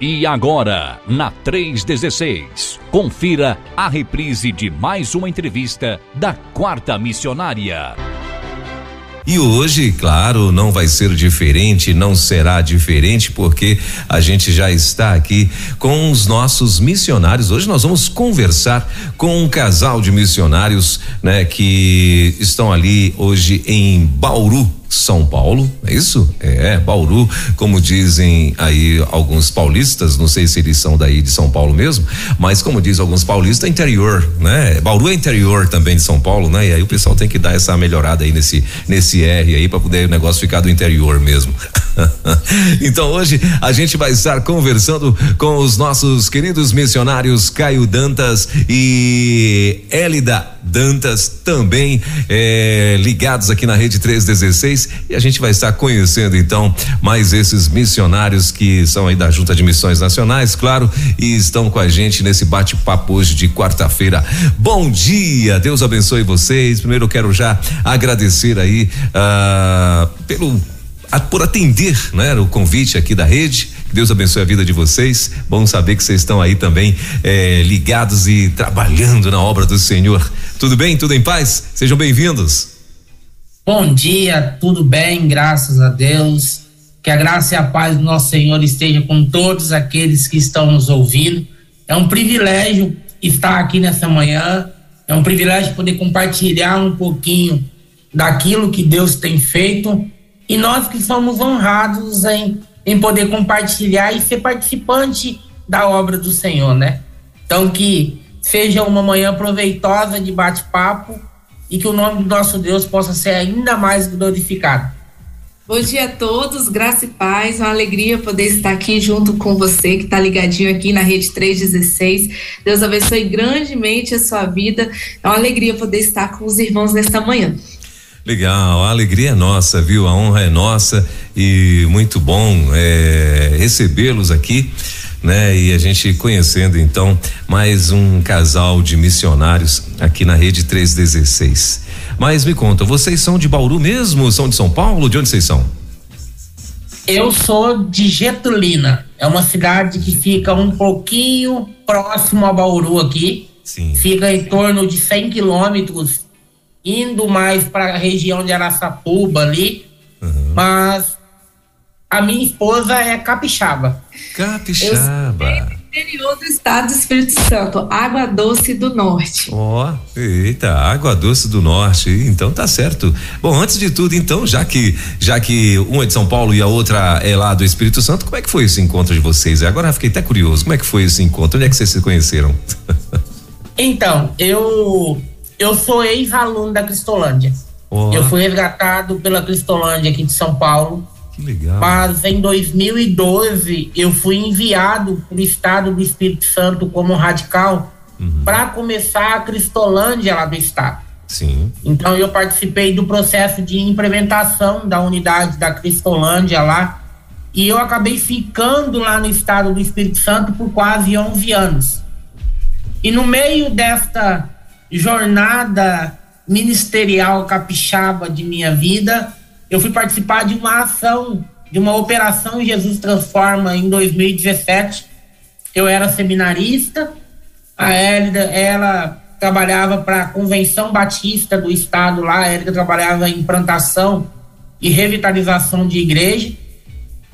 E agora, na 316, confira a reprise de mais uma entrevista da Quarta Missionária. E hoje, claro, não vai ser diferente, não será diferente, porque a gente já está aqui com os nossos missionários. Hoje nós vamos conversar com um casal de missionários, né, que estão ali hoje em Bauru, são Paulo, é isso? É, Bauru, como dizem aí alguns paulistas, não sei se eles são daí de São Paulo mesmo, mas como diz alguns paulistas, interior, né? Bauru é interior também de São Paulo, né? E aí o pessoal tem que dar essa melhorada aí nesse nesse R aí para poder o negócio ficar do interior mesmo. então hoje a gente vai estar conversando com os nossos queridos missionários Caio Dantas e Elida Dantas, também eh, ligados aqui na Rede 316. E a gente vai estar conhecendo então mais esses missionários que são aí da Junta de Missões Nacionais, claro, e estão com a gente nesse bate-papo hoje de quarta-feira. Bom dia, Deus abençoe vocês. Primeiro eu quero já agradecer aí uh, pelo a, por atender, né, o convite aqui da rede. Que Deus abençoe a vida de vocês. Bom saber que vocês estão aí também eh, ligados e trabalhando na obra do Senhor. Tudo bem? Tudo em paz? Sejam bem-vindos. Bom dia, tudo bem, graças a Deus. Que a graça e a paz do nosso Senhor esteja com todos aqueles que estão nos ouvindo. É um privilégio estar aqui nessa manhã. É um privilégio poder compartilhar um pouquinho daquilo que Deus tem feito e nós que somos honrados em, em poder compartilhar e ser participante da obra do Senhor, né? Então que seja uma manhã proveitosa de bate-papo e que o nome do nosso Deus possa ser ainda mais glorificado. Bom dia a todos, graça e paz, uma alegria poder estar aqui junto com você que está ligadinho aqui na Rede 316. Deus abençoe grandemente a sua vida. É uma alegria poder estar com os irmãos nesta manhã. Legal, a alegria é nossa, viu? A honra é nossa e muito bom é, recebê-los aqui, né? E a gente conhecendo então mais um casal de missionários aqui na rede 316. Mas me conta, vocês são de Bauru mesmo? São de São Paulo? De onde vocês são? Eu sou de Getulina, é uma cidade que fica um pouquinho próximo a Bauru aqui. Sim. Fica em torno de 100 quilômetros indo mais para a região de Araçatuba ali, uhum. mas a minha esposa é capixaba. Capixaba. interior do estado do Espírito Santo, Água Doce do Norte. Ó, oh, eita, Água Doce do Norte, então tá certo. Bom, antes de tudo, então, já que já que uma é de São Paulo e a outra é lá do Espírito Santo, como é que foi esse encontro de vocês? Agora eu fiquei até curioso, como é que foi esse encontro? Onde é que vocês se conheceram? então, eu eu sou ex-aluno da Cristolândia. Oh. Eu fui resgatado pela Cristolândia aqui de São Paulo. Que legal. Mas em 2012 eu fui enviado para o estado do Espírito Santo como radical uhum. para começar a Cristolândia lá do estado. Sim. Então eu participei do processo de implementação da unidade da Cristolândia lá e eu acabei ficando lá no estado do Espírito Santo por quase 11 anos. E no meio desta jornada ministerial capixaba de minha vida, eu fui participar de uma ação, de uma operação Jesus Transforma em 2017. Eu era seminarista, a Hélida, ela trabalhava para a Convenção Batista do Estado lá, a Hélida trabalhava em implantação e revitalização de igreja.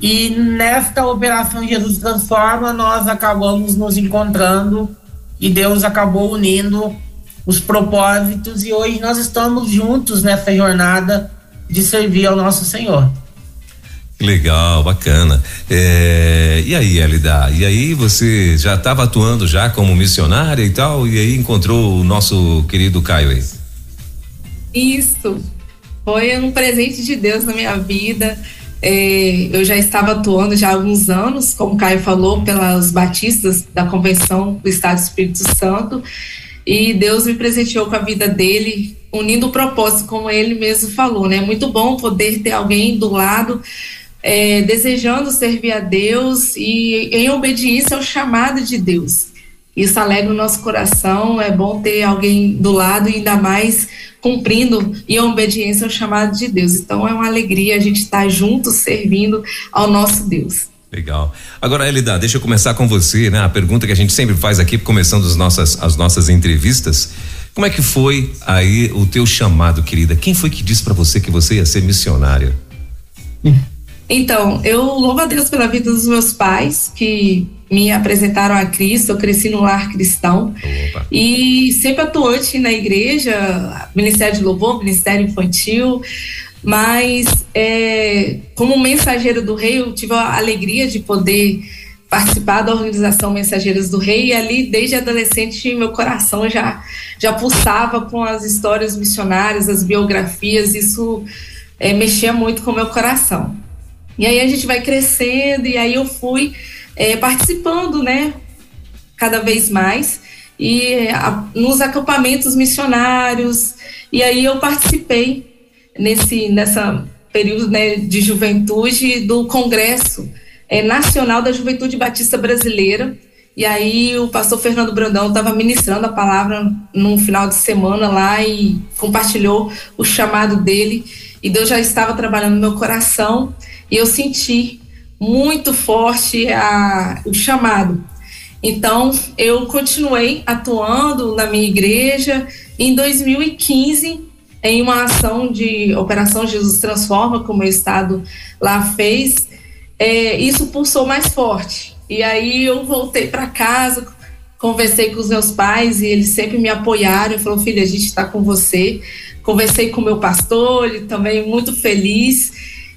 E nesta operação Jesus Transforma, nós acabamos nos encontrando e Deus acabou unindo os propósitos e hoje nós estamos juntos nessa jornada de servir ao nosso Senhor. Legal, bacana. É, e aí, Elida? E aí você já estava atuando já como missionária e tal, e aí encontrou o nosso querido Caio aí? Isso. Foi um presente de Deus na minha vida. É, eu já estava atuando já há alguns anos, como o Caio falou, pelas batistas da Convenção do Estado do Espírito Santo e Deus me presenteou com a vida dele, unindo o propósito, como ele mesmo falou, né? Muito bom poder ter alguém do lado é, desejando servir a Deus e em obediência ao chamado de Deus. Isso alegra o nosso coração, é bom ter alguém do lado e ainda mais cumprindo em obediência ao chamado de Deus. Então é uma alegria a gente estar junto servindo ao nosso Deus. Legal. Agora, Elida, deixa eu começar com você, né? A pergunta que a gente sempre faz aqui, começando as nossas, as nossas entrevistas. Como é que foi aí o teu chamado, querida? Quem foi que disse para você que você ia ser missionária? Então, eu louvo a Deus pela vida dos meus pais, que me apresentaram a Cristo, eu cresci no lar cristão. Opa. E sempre atuante na igreja, Ministério de Louvor, Ministério Infantil, mas é, como mensageiro do rei, eu tive a alegria de poder participar da organização Mensageiras do Rei. E ali desde adolescente meu coração já já pulsava com as histórias missionárias, as biografias, isso é, mexia muito com meu coração. E aí a gente vai crescendo e aí eu fui é, participando, né, cada vez mais. E a, nos acampamentos missionários. E aí eu participei nesse nessa período né, de juventude do congresso é, nacional da Juventude Batista Brasileira e aí o pastor Fernando Brandão estava ministrando a palavra num final de semana lá e compartilhou o chamado dele e Deus já estava trabalhando no meu coração e eu senti muito forte a, o chamado. Então eu continuei atuando na minha igreja. Em 2015 em uma ação de Operação Jesus Transforma, como o Estado lá fez, é, isso pulsou mais forte. E aí eu voltei para casa, conversei com os meus pais e eles sempre me apoiaram. Falou, filha, a gente está com você. Conversei com o meu pastor, ele também muito feliz.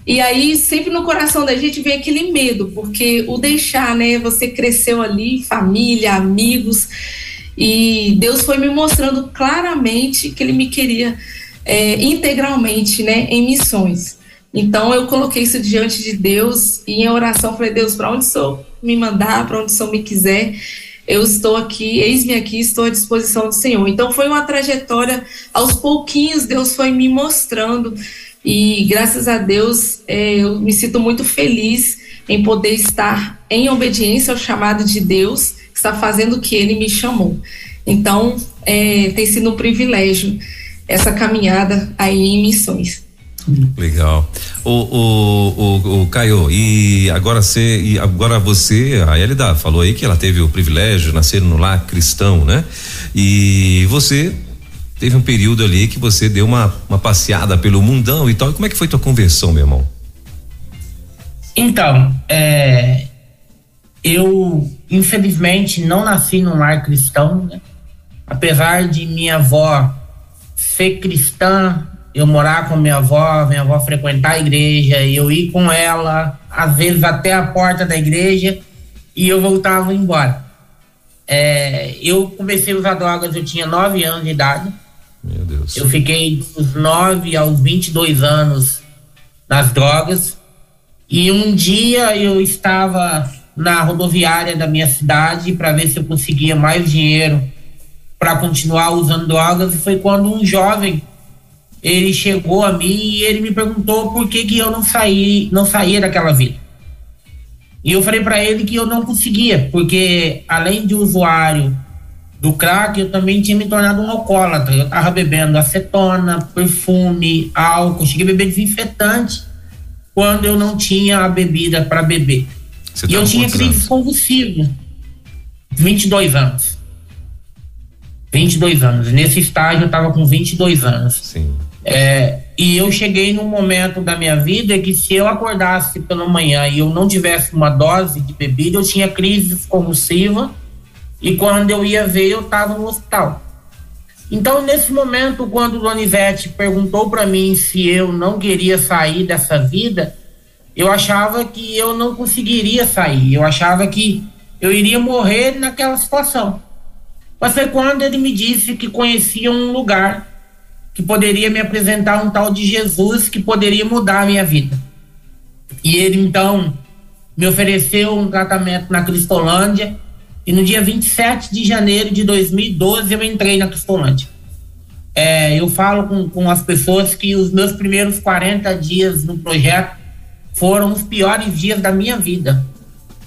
E aí, sempre no coração da gente vem aquele medo, porque o deixar, né? Você cresceu ali, família, amigos, e Deus foi me mostrando claramente que Ele me queria é, integralmente, né, em missões. Então eu coloquei isso diante de Deus e em oração falei: Deus, para onde o Senhor me mandar, para onde o Senhor me quiser, eu estou aqui, eis-me aqui, estou à disposição do Senhor. Então foi uma trajetória, aos pouquinhos Deus foi me mostrando e graças a Deus é, eu me sinto muito feliz em poder estar em obediência ao chamado de Deus, que está fazendo o que Ele me chamou. Então é, tem sido um privilégio essa caminhada aí em missões. Legal. O, o, o, o Caio, e agora você, e agora você, a Elida falou aí que ela teve o privilégio de nascer no lar cristão, né? E você teve um período ali que você deu uma, uma passeada pelo mundão e tal. E como é que foi tua conversão, meu irmão? Então, é, eu infelizmente não nasci num lar cristão, né? Apesar de minha avó ser cristã, eu morar com minha avó, minha avó frequentar a igreja, eu ir com ela, às vezes até a porta da igreja, e eu voltava embora. É, eu comecei a usar drogas, eu tinha 9 anos de idade. Meu Deus. Eu fiquei dos 9 aos 22 anos nas drogas. E um dia eu estava na rodoviária da minha cidade para ver se eu conseguia mais dinheiro para continuar usando drogas. E foi quando um jovem ele chegou a mim e ele me perguntou por que, que eu não saí, não saía daquela vida. E eu falei para ele que eu não conseguia, porque além de usuário do crack, eu também tinha me tornado um alcoólatra. Eu tava bebendo acetona, perfume, álcool, cheguei a beber desinfetante quando eu não tinha a bebida para beber. Você e eu tinha crise convulsiva. 22 anos. 22 anos. Nesse estágio eu tava com 22 anos. Sim. É, e eu cheguei num momento da minha vida que se eu acordasse pela manhã e eu não tivesse uma dose de bebida, eu tinha crise convulsiva e quando eu ia ver, eu estava no hospital. Então, nesse momento, quando Donivete perguntou para mim se eu não queria sair dessa vida, eu achava que eu não conseguiria sair. Eu achava que eu iria morrer naquela situação. Mas foi quando ele me disse que conhecia um lugar que poderia me apresentar um tal de Jesus que poderia mudar a minha vida. E ele então me ofereceu um tratamento na Cristolândia e no dia 27 de janeiro de 2012 eu entrei na Cristolândia. É, eu falo com, com as pessoas que os meus primeiros 40 dias no projeto foram os piores dias da minha vida.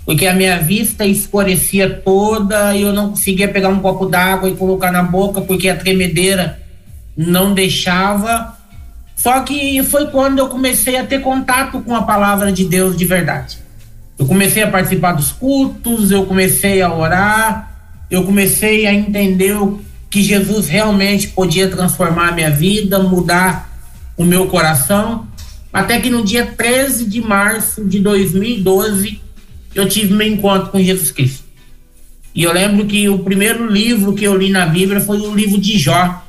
Porque a minha vista escurecia toda e eu não conseguia pegar um copo d'água e colocar na boca porque a tremedeira não deixava. Só que foi quando eu comecei a ter contato com a palavra de Deus de verdade. Eu comecei a participar dos cultos, eu comecei a orar, eu comecei a entender que Jesus realmente podia transformar a minha vida, mudar o meu coração. Até que no dia 13 de março de 2012, eu tive meu encontro com Jesus Cristo. E eu lembro que o primeiro livro que eu li na Bíblia foi o livro de Jó.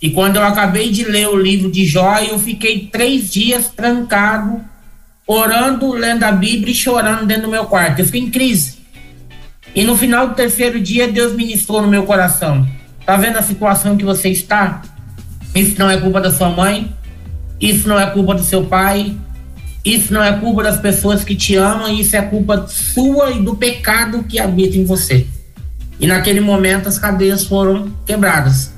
E quando eu acabei de ler o livro de Jó, eu fiquei três dias trancado, orando, lendo a Bíblia e chorando dentro do meu quarto. Eu fiquei em crise. E no final do terceiro dia, Deus ministrou no meu coração. Tá vendo a situação que você está? Isso não é culpa da sua mãe, isso não é culpa do seu pai, isso não é culpa das pessoas que te amam, isso é culpa sua e do pecado que habita em você. E naquele momento as cadeias foram quebradas.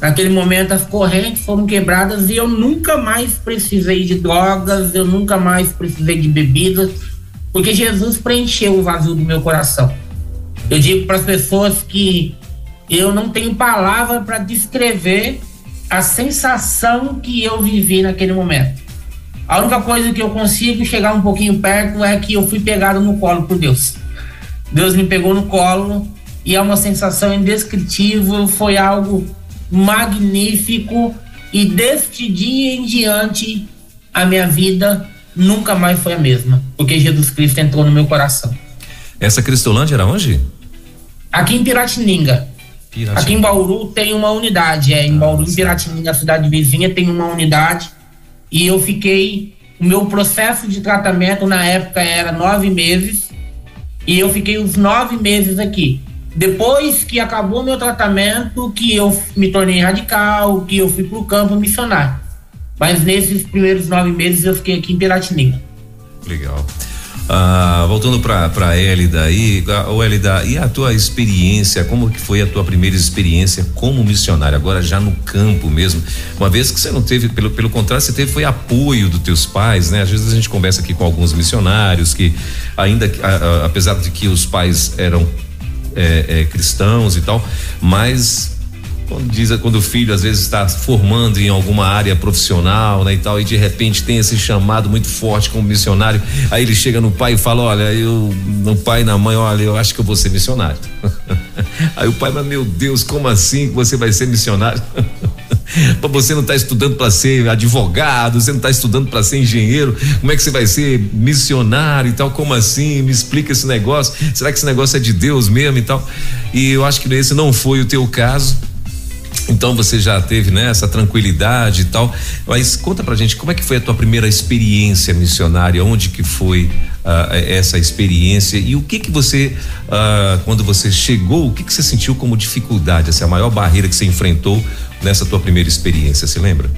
Naquele momento as correntes foram quebradas e eu nunca mais precisei de drogas, eu nunca mais precisei de bebidas, porque Jesus preencheu o vazio do meu coração. Eu digo para as pessoas que eu não tenho palavra para descrever a sensação que eu vivi naquele momento. A única coisa que eu consigo chegar um pouquinho perto é que eu fui pegado no colo por Deus. Deus me pegou no colo e é uma sensação indescritível, foi algo magnífico e deste dia em diante a minha vida nunca mais foi a mesma, porque Jesus Cristo entrou no meu coração. Essa Cristolândia era onde? Aqui em Piratininga. Piratininga. Aqui em Bauru tem uma unidade, é, em ah, Bauru, em Piratininga, cidade vizinha, tem uma unidade e eu fiquei. O meu processo de tratamento na época era nove meses e eu fiquei os nove meses aqui. Depois que acabou meu tratamento, que eu me tornei radical, que eu fui para o campo missionário. Mas nesses primeiros nove meses eu fiquei aqui em Piratininga. Legal. Ah, voltando para para Elida aí, o Elida, e a tua experiência, como que foi a tua primeira experiência como missionário, agora já no campo mesmo? Uma vez que você não teve, pelo pelo contrário, você teve foi apoio dos teus pais, né? Às vezes a gente conversa aqui com alguns missionários que ainda a, a, apesar de que os pais eram é, é, cristãos e tal, mas quando diz quando o filho às vezes está formando em alguma área profissional, né, e tal, e de repente tem esse chamado muito forte como missionário, aí ele chega no pai e fala: "Olha, eu no pai e na mãe, olha, eu acho que eu vou ser missionário". aí o pai, mas meu Deus, como assim que você vai ser missionário? você não está estudando para ser advogado, você não está estudando para ser engenheiro, como é que você vai ser missionário e tal? Como assim? Me explica esse negócio. Será que esse negócio é de Deus mesmo e tal? E eu acho que esse não foi o teu caso. Então você já teve né, essa tranquilidade e tal, mas conta pra gente como é que foi a tua primeira experiência missionária, onde que foi uh, essa experiência? E o que que você, uh, quando você chegou, o que que você sentiu como dificuldade, é a maior barreira que você enfrentou nessa tua primeira experiência, se lembra?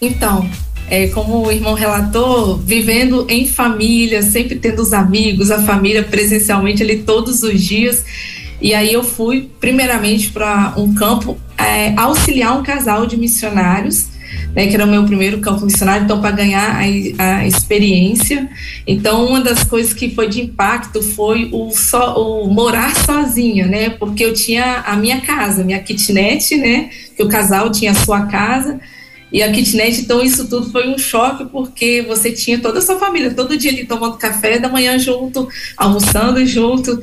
Então, é, como o irmão relatou, vivendo em família, sempre tendo os amigos, a família presencialmente ali todos os dias, e aí eu fui primeiramente para um campo é, auxiliar um casal de missionários, né, que era o meu primeiro campo missionário, então para ganhar a, a, experiência. Então uma das coisas que foi de impacto foi o, so, o morar sozinha, né, porque eu tinha a minha casa, minha kitnet, né, que o casal tinha a sua casa e a kitnet, então isso tudo foi um choque, porque você tinha toda a sua família, todo dia ali tomando café da manhã junto, almoçando junto,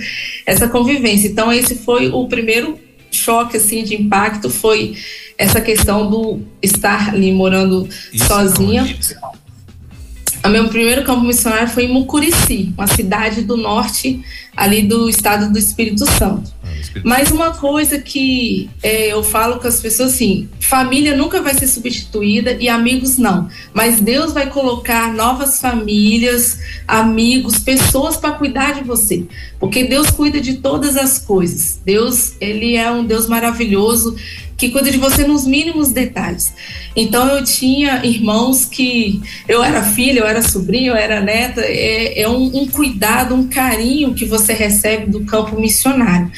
essa convivência. Então esse foi o primeiro choque, assim, de impacto, foi essa questão do estar ali morando isso sozinha. O meu primeiro campo missionário foi em Mucurici, uma cidade do norte ali do estado do Espírito Santo. Mas uma coisa que é, eu falo com as pessoas assim: família nunca vai ser substituída e amigos não. Mas Deus vai colocar novas famílias, amigos, pessoas para cuidar de você, porque Deus cuida de todas as coisas. Deus, ele é um Deus maravilhoso que cuida de você nos mínimos detalhes. Então eu tinha irmãos que eu era filha, eu era sobrinha, eu era neta, é, é um, um, cuidado, um carinho que você recebe do campo missionário.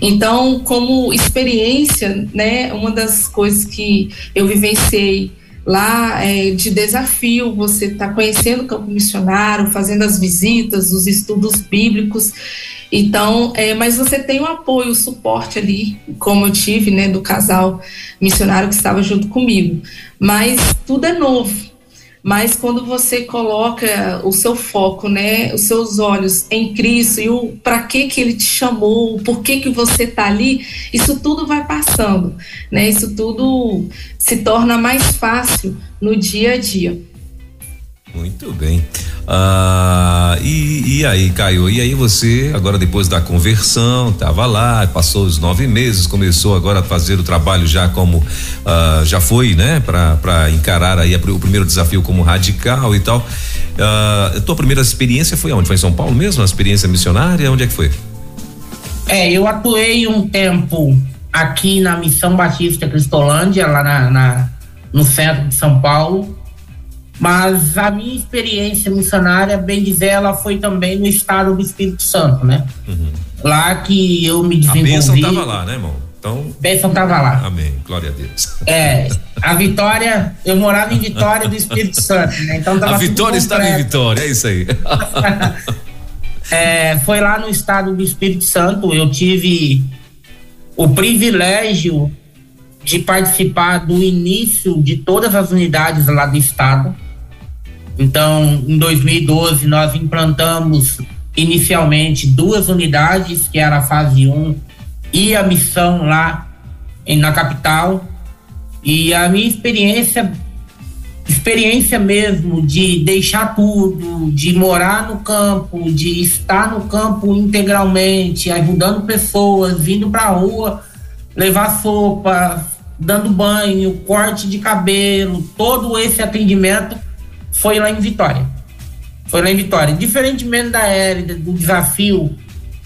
Então, como experiência, né, uma das coisas que eu vivenciei lá é, de desafio, você está conhecendo o campo missionário, fazendo as visitas, os estudos bíblicos. Então, é, mas você tem o apoio, o suporte ali, como eu tive, né, do casal missionário que estava junto comigo. Mas tudo é novo. Mas quando você coloca o seu foco, né, os seus olhos em Cristo e o para que que ele te chamou, por que que você está ali, isso tudo vai passando, né? Isso tudo se torna mais fácil no dia a dia. Muito bem. Ah, e, e, aí, Caio? E aí você, agora depois da conversão, estava lá, passou os nove meses, começou agora a fazer o trabalho já como ah, já foi, né? Para encarar aí o primeiro desafio como radical e tal. Ah, tua primeira experiência foi onde? Foi em São Paulo mesmo? A experiência missionária? Onde é que foi? É, eu atuei um tempo aqui na Missão Batista Cristolândia, lá na, na no centro de São Paulo mas a minha experiência missionária, bem dizer, ela foi também no estado do Espírito Santo, né? Uhum. Lá que eu me desenvolvi. A bênção estava lá, né, irmão? Então, bênção estava lá. Amém. Glória a Deus. É, a Vitória, eu morava em Vitória do Espírito Santo, né? Então tava A Vitória está em Vitória, é isso aí. é, foi lá no estado do Espírito Santo, eu tive o privilégio de participar do início de todas as unidades lá do estado então, em 2012, nós implantamos inicialmente duas unidades, que era a fase 1 e a missão lá em, na capital. E a minha experiência, experiência mesmo de deixar tudo, de morar no campo, de estar no campo integralmente, ajudando pessoas, vindo para a rua, levar sopa, dando banho, corte de cabelo, todo esse atendimento foi lá em Vitória. Foi lá em Vitória. Diferentemente da Érida, do desafio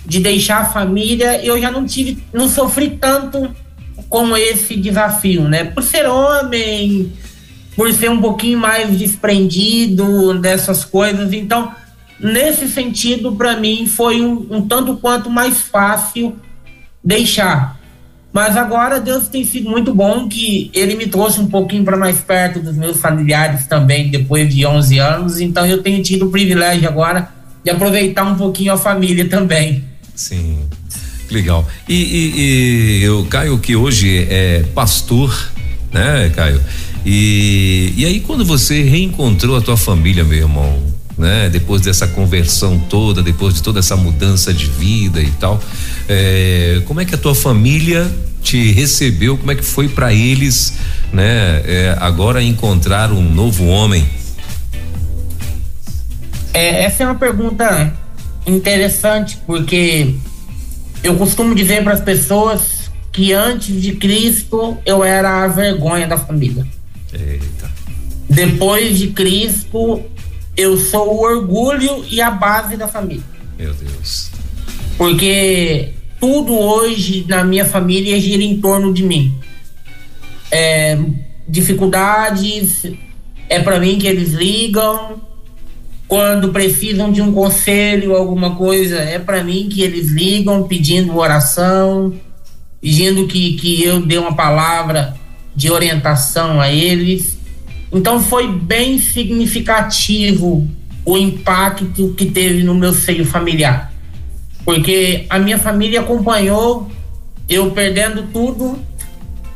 de deixar a família, eu já não tive, não sofri tanto com esse desafio, né? Por ser homem, por ser um pouquinho mais desprendido dessas coisas. Então, nesse sentido, para mim, foi um, um tanto quanto mais fácil deixar. Mas agora Deus tem sido muito bom que ele me trouxe um pouquinho para mais perto dos meus familiares também, depois de 11 anos. Então eu tenho tido o privilégio agora de aproveitar um pouquinho a família também. Sim, legal. E, e, e eu, Caio, que hoje é pastor, né, Caio? E, e aí quando você reencontrou a tua família, meu irmão, né? Depois dessa conversão toda, depois de toda essa mudança de vida e tal, é, como é que a tua família te recebeu? Como é que foi para eles, né? É, agora encontrar um novo homem? É, essa é uma pergunta interessante porque eu costumo dizer para as pessoas que antes de Cristo eu era a vergonha da família. Eita. Depois de Cristo eu sou o orgulho e a base da família. Meu Deus. Porque tudo hoje na minha família gira em torno de mim. É, dificuldades, é para mim que eles ligam. Quando precisam de um conselho, alguma coisa, é para mim que eles ligam pedindo oração, pedindo que, que eu dê uma palavra de orientação a eles. Então foi bem significativo o impacto que teve no meu seio familiar. Porque a minha família acompanhou eu perdendo tudo,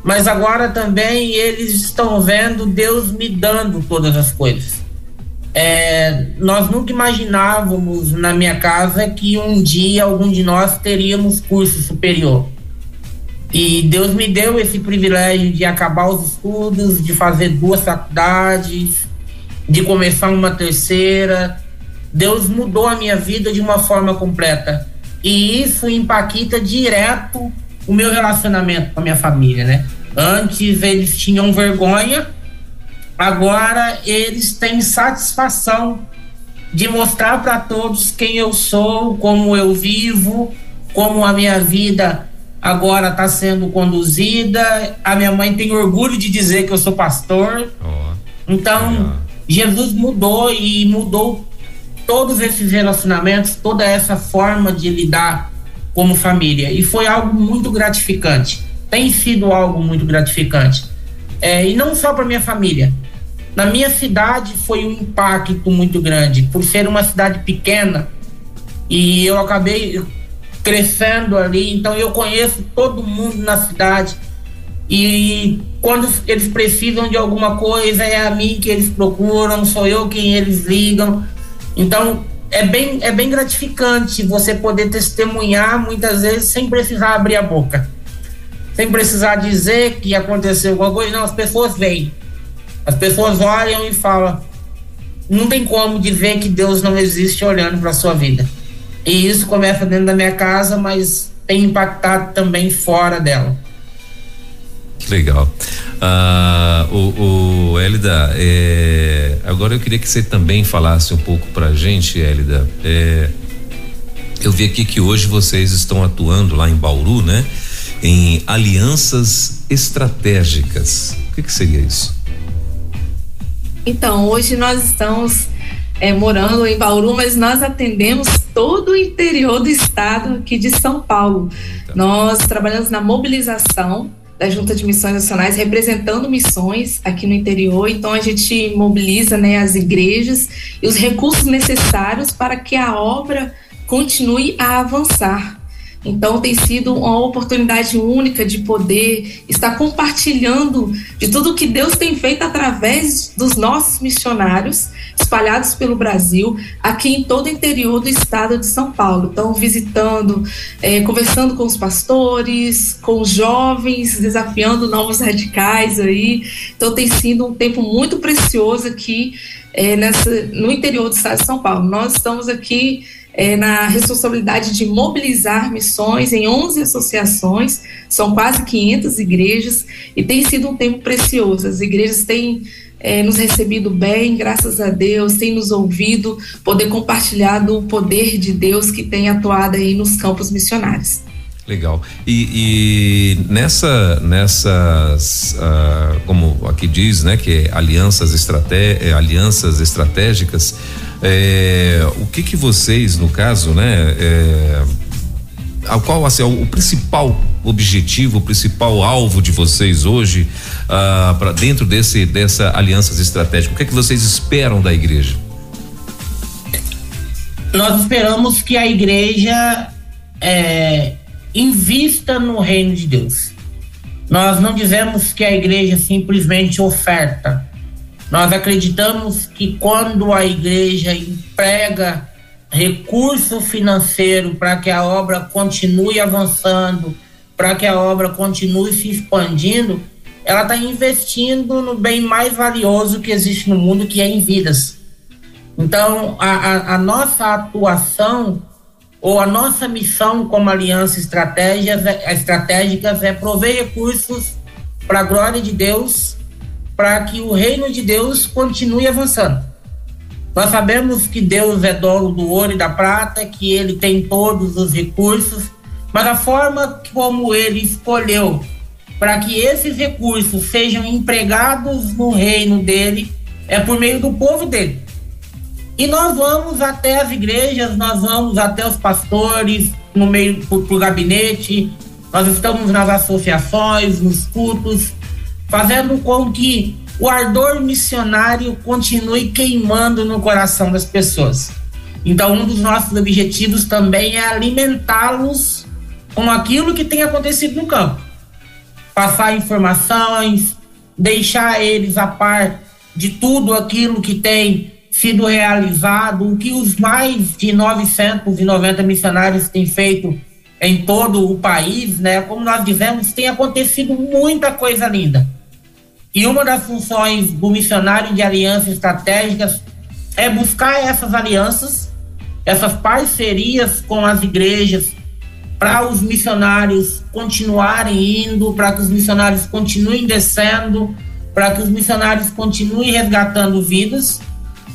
mas agora também eles estão vendo Deus me dando todas as coisas. É, nós nunca imaginávamos na minha casa que um dia algum de nós teríamos curso superior. E Deus me deu esse privilégio de acabar os estudos, de fazer duas faculdades, de começar uma terceira. Deus mudou a minha vida de uma forma completa. E isso impacta direto o meu relacionamento com a minha família, né? Antes eles tinham vergonha, agora eles têm satisfação de mostrar para todos quem eu sou, como eu vivo, como a minha vida agora está sendo conduzida. A minha mãe tem orgulho de dizer que eu sou pastor. Oh, então, Jesus mudou e mudou todos esses relacionamentos, toda essa forma de lidar como família. E foi algo muito gratificante. Tem sido algo muito gratificante. É, e não só para minha família. Na minha cidade foi um impacto muito grande, por ser uma cidade pequena. E eu acabei crescendo ali, então eu conheço todo mundo na cidade. e quando eles precisam de alguma coisa é a mim que eles procuram, sou eu quem eles ligam. Então é bem, é bem gratificante você poder testemunhar muitas vezes sem precisar abrir a boca, sem precisar dizer que aconteceu alguma coisa. Não, as pessoas veem, as pessoas olham e falam. Não tem como dizer que Deus não existe olhando para sua vida. E isso começa dentro da minha casa, mas tem impactado também fora dela. Legal. Ah, o, o Elida, é, agora eu queria que você também falasse um pouco pra gente, Elida. É, eu vi aqui que hoje vocês estão atuando lá em Bauru, né? Em alianças estratégicas. O que, que seria isso? Então, hoje nós estamos é, morando em Bauru, mas nós atendemos todo o interior do estado aqui de São Paulo. Tá. Nós trabalhamos na mobilização da Junta de Missões Nacionais, representando missões aqui no interior. Então, a gente mobiliza né, as igrejas e os recursos necessários para que a obra continue a avançar. Então tem sido uma oportunidade única de poder estar compartilhando de tudo que Deus tem feito através dos nossos missionários espalhados pelo Brasil, aqui em todo o interior do estado de São Paulo. Então, visitando, é, conversando com os pastores, com os jovens, desafiando novos radicais aí. Então, tem sido um tempo muito precioso aqui é, nessa, no interior do estado de São Paulo. Nós estamos aqui é, na responsabilidade de mobilizar missões em 11 associações, são quase 500 igrejas, e tem sido um tempo precioso. As igrejas têm é, nos recebido bem, graças a Deus, têm nos ouvido, poder compartilhar do poder de Deus que tem atuado aí nos campos missionários. Legal. E, e nessa, nessas, uh, como aqui diz, né, que é alianças, estraté alianças estratégicas, é, o que que vocês, no caso, né, é, a qual assim, o, o principal objetivo, o principal alvo de vocês hoje ah, para dentro desse dessa alianças estratégicas? O que é que vocês esperam da igreja? Nós esperamos que a igreja é, invista no reino de Deus. Nós não dizemos que a igreja simplesmente oferta. Nós acreditamos que quando a igreja emprega recurso financeiro para que a obra continue avançando, para que a obra continue se expandindo, ela está investindo no bem mais valioso que existe no mundo, que é em vidas. Então, a, a, a nossa atuação ou a nossa missão como aliança é, estratégicas é prover recursos para a glória de Deus, para que o reino de Deus continue avançando. Nós sabemos que Deus é dono do ouro e da prata, que ele tem todos os recursos, mas a forma como ele escolheu para que esses recursos sejam empregados no reino dele é por meio do povo dele. E nós vamos até as igrejas, nós vamos até os pastores, no meio do gabinete, nós estamos nas associações, nos cultos, fazendo com que o ardor missionário continue queimando no coração das pessoas. Então, um dos nossos objetivos também é alimentá-los com aquilo que tem acontecido no campo. Passar informações, deixar eles a par de tudo aquilo que tem sido realizado, o que os mais de 990 missionários têm feito em todo o país, né? Como nós dizemos, tem acontecido muita coisa linda. E uma das funções do missionário de alianças estratégicas é buscar essas alianças, essas parcerias com as igrejas, para os missionários continuarem indo, para que os missionários continuem descendo, para que os missionários continuem resgatando vidas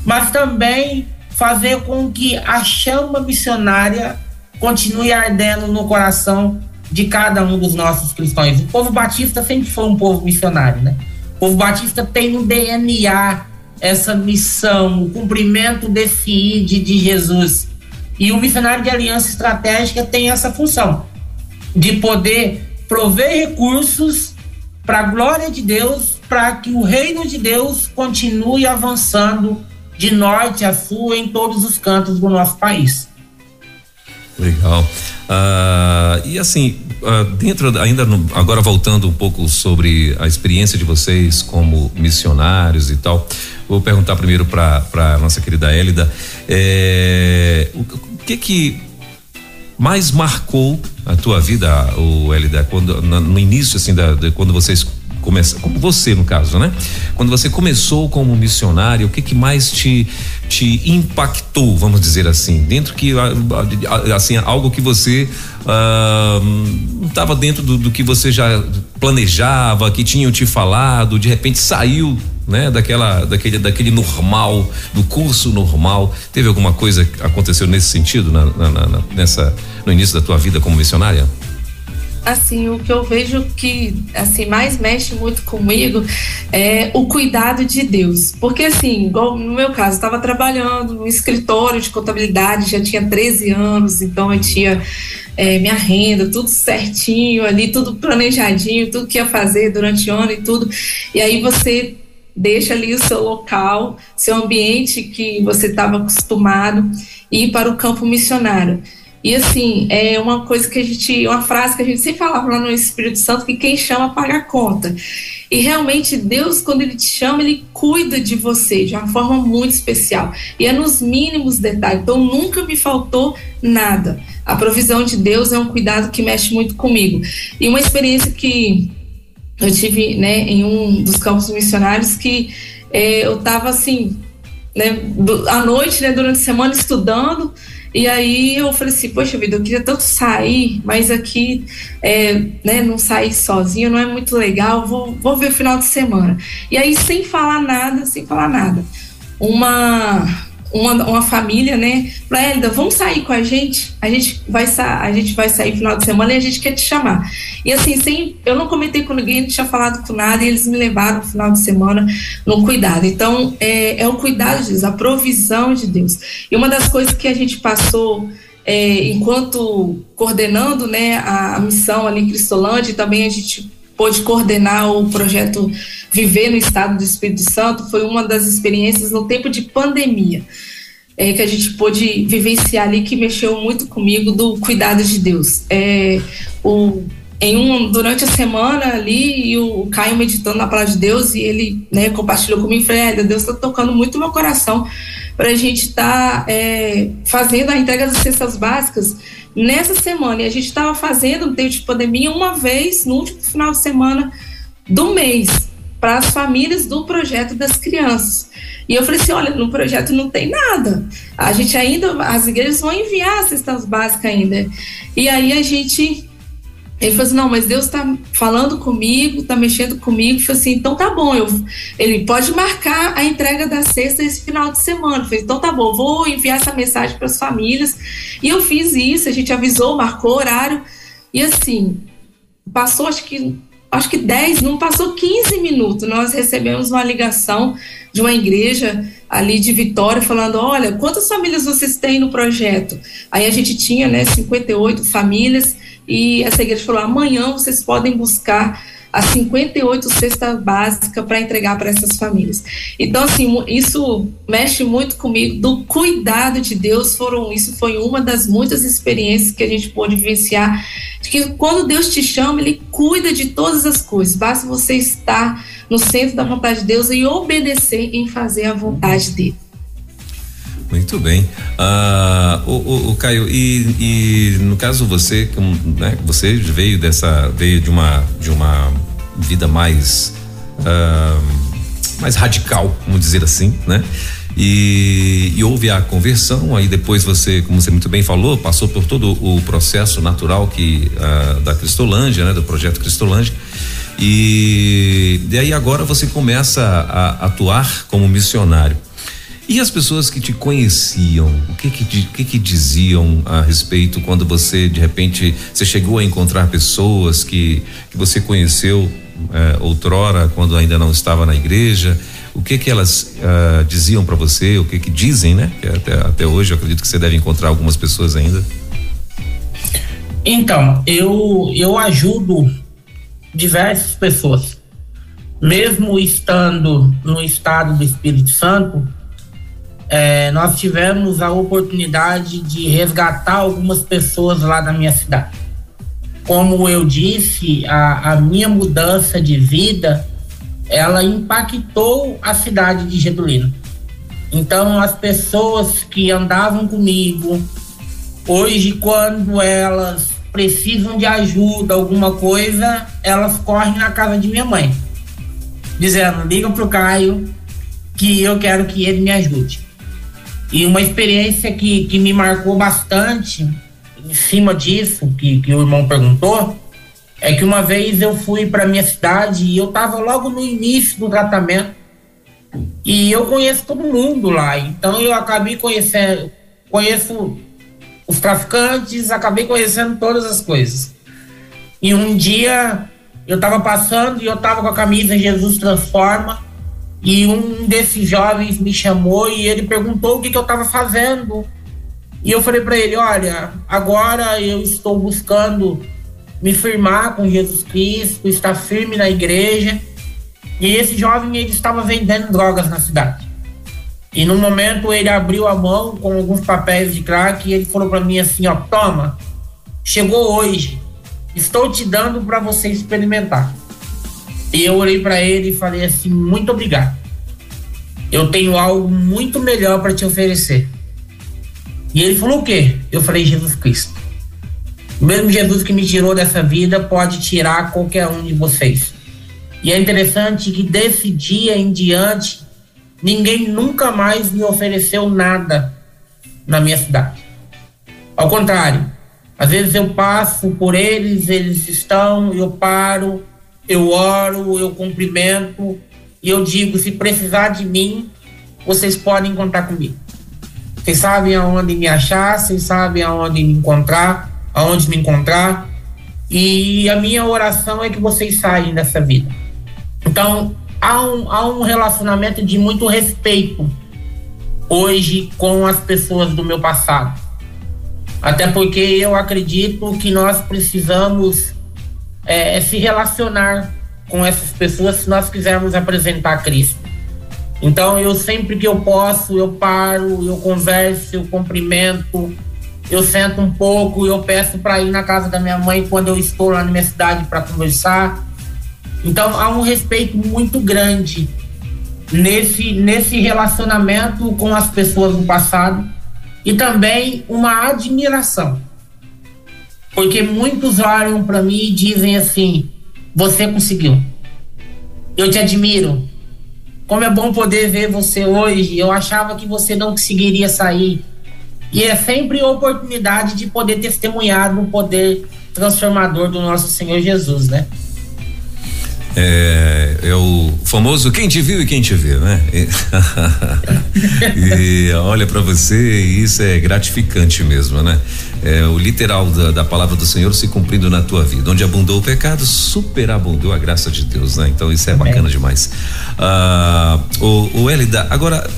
mas também fazer com que a chama missionária continue ardendo no coração de cada um dos nossos cristãos. O povo batista sempre foi um povo missionário, né? Povo batista tem no DNA essa missão, o cumprimento desse ID de Jesus. E o missionário de aliança estratégica tem essa função de poder prover recursos para a glória de Deus, para que o reino de Deus continue avançando de norte a sul em todos os cantos do nosso país. Legal. Uh, e assim, uh, dentro ainda no, agora voltando um pouco sobre a experiência de vocês como missionários e tal, vou perguntar primeiro para nossa querida Élida, é, o, o, que que mais marcou a tua vida, o Élida, quando no início assim da, de, quando vocês começa, como você no caso, né? Quando você começou como missionário, o que que mais te te impactou, vamos dizer assim, dentro que assim algo que você estava dentro do, do, que você já planejava, que tinham te falado, de repente saiu né, daquela, daquele, daquele normal, do curso normal. Teve alguma coisa que aconteceu nesse sentido na, na, na, nessa, no início da tua vida como missionária? Assim, o que eu vejo que assim mais mexe muito comigo é o cuidado de Deus. Porque assim, igual no meu caso, estava trabalhando no escritório de contabilidade, já tinha 13 anos, então eu tinha é, minha renda, tudo certinho ali, tudo planejadinho, tudo que ia fazer durante o ano e tudo. E aí você deixa ali o seu local, seu ambiente que você estava acostumado e ir para o campo missionário. E assim, é uma coisa que a gente, uma frase que a gente sempre falava lá no Espírito Santo, que quem chama paga a conta. E realmente Deus, quando Ele te chama, Ele cuida de você de uma forma muito especial. E é nos mínimos detalhes. Então nunca me faltou nada. A provisão de Deus é um cuidado que mexe muito comigo. E uma experiência que eu tive né, em um dos campos missionários que é, eu estava assim, né, à noite, né, durante a semana, estudando. E aí eu falei assim, poxa vida, eu queria tanto sair, mas aqui é, né, não sair sozinho não é muito legal, vou, vou ver o final de semana. E aí, sem falar nada, sem falar nada, uma uma, uma família, né? Falei, Elida, vamos sair com a gente? A gente vai a gente vai sair final de semana e a gente quer te chamar. E assim, sem, eu não comentei com ninguém, não tinha falado com nada, e eles me levaram no final de semana no cuidado. Então, é, é o cuidado de Deus, a provisão de Deus. E uma das coisas que a gente passou é, enquanto coordenando né, a, a missão ali em Cristolândia, também a gente pôde coordenar o projeto Viver no Estado do Espírito Santo, foi uma das experiências no tempo de pandemia. É, que a gente pôde vivenciar ali que mexeu muito comigo do cuidado de Deus. É, o, em um, durante a semana ali, e o, Caio meditando na palavra de Deus, e ele né, compartilhou comigo é, Deus está tocando muito meu coração para a gente estar tá, é, fazendo a entrega das cestas básicas nessa semana. E a gente estava fazendo tempo de pandemia uma vez no último final de semana do mês para as famílias do projeto das crianças. E eu falei assim: olha, no projeto não tem nada. A gente ainda, as igrejas vão enviar as cestas básicas ainda. E aí a gente ele falou assim: não, mas Deus está falando comigo, está mexendo comigo. Eu falei assim: então tá bom. Eu, ele pode marcar a entrega da cesta esse final de semana. Eu falei: então tá bom, vou enviar essa mensagem para as famílias. E eu fiz isso, a gente avisou, marcou horário. E assim, passou acho que acho que 10, não passou 15 minutos. Nós recebemos uma ligação de uma igreja ali de Vitória falando: olha, quantas famílias vocês têm no projeto? Aí a gente tinha, né, 58 famílias e essa igreja falou: amanhã vocês podem buscar as 58 cestas básicas para entregar para essas famílias. Então, assim, isso mexe muito comigo, do cuidado de Deus, foram, isso foi uma das muitas experiências que a gente pôde vivenciar, de que quando Deus te chama, Ele cuida de todas as coisas, basta você estar no centro da vontade de Deus e obedecer em fazer a vontade dele. Muito bem. Ah, o, o, o, Caio, e, e, no caso você, né, você veio dessa, veio de uma, de uma vida mais, ah, mais radical, vamos dizer assim, né? E, e, houve a conversão, aí depois você, como você muito bem falou, passou por todo o processo natural que ah, da Cristolândia, né, do projeto Cristolândia. E, e aí agora você começa a atuar como missionário. E as pessoas que te conheciam, o que que, que que, diziam a respeito quando você de repente você chegou a encontrar pessoas que, que você conheceu eh, outrora quando ainda não estava na igreja? O que que elas uh, diziam para você? O que que dizem, né? Que até, até hoje eu acredito que você deve encontrar algumas pessoas ainda. Então, eu eu ajudo diversas pessoas, mesmo estando no estado do Espírito Santo é, nós tivemos a oportunidade de resgatar algumas pessoas lá da minha cidade. Como eu disse, a, a minha mudança de vida ela impactou a cidade de Getulino. Então, as pessoas que andavam comigo, hoje, quando elas precisam de ajuda, alguma coisa, elas correm na casa de minha mãe, dizendo: liga pro Caio que eu quero que ele me ajude. E uma experiência que, que me marcou bastante, em cima disso, que, que o irmão perguntou, é que uma vez eu fui para minha cidade e eu estava logo no início do tratamento e eu conheço todo mundo lá, então eu acabei conhecendo, conheço os traficantes, acabei conhecendo todas as coisas. E um dia eu estava passando e eu estava com a camisa Jesus Transforma e um desses jovens me chamou e ele perguntou o que, que eu estava fazendo. E eu falei para ele: Olha, agora eu estou buscando me firmar com Jesus Cristo, estar firme na igreja. E esse jovem ele estava vendendo drogas na cidade. E no momento ele abriu a mão com alguns papéis de crack e ele falou para mim assim, ó, toma, chegou hoje, estou te dando para você experimentar. E eu olhei para ele e falei assim, muito obrigado. Eu tenho algo muito melhor para te oferecer. E ele falou o quê? Eu falei Jesus Cristo. O mesmo Jesus que me tirou dessa vida pode tirar qualquer um de vocês. E é interessante que desse dia em diante, ninguém nunca mais me ofereceu nada na minha cidade. Ao contrário, às vezes eu passo por eles, eles estão, eu paro, eu oro, eu cumprimento e eu digo: se precisar de mim, vocês podem contar comigo. Vocês sabem aonde me achar, vocês sabem aonde me encontrar aonde me encontrar. E a minha oração é que vocês saiam dessa vida. Então, há um, há um relacionamento de muito respeito hoje com as pessoas do meu passado. Até porque eu acredito que nós precisamos é, se relacionar com essas pessoas se nós quisermos apresentar Cristo. Então, eu sempre que eu posso, eu paro, eu converso, eu cumprimento, eu sento um pouco eu peço para ir na casa da minha mãe quando eu estou lá na minha cidade para conversar. Então há um respeito muito grande nesse, nesse relacionamento com as pessoas do passado e também uma admiração. Porque muitos olham para mim e dizem assim: você conseguiu. Eu te admiro. Como é bom poder ver você hoje. Eu achava que você não conseguiria sair. E é sempre oportunidade de poder testemunhar no poder transformador do nosso Senhor Jesus, né? É, é, o famoso quem te viu e quem te vê, né? E, e olha para você, isso é gratificante mesmo, né? É o literal da, da, palavra do Senhor se cumprindo na tua vida. Onde abundou o pecado, superabundou a graça de Deus, né? Então isso é Amém. bacana demais. Ah, o, o Elida, agora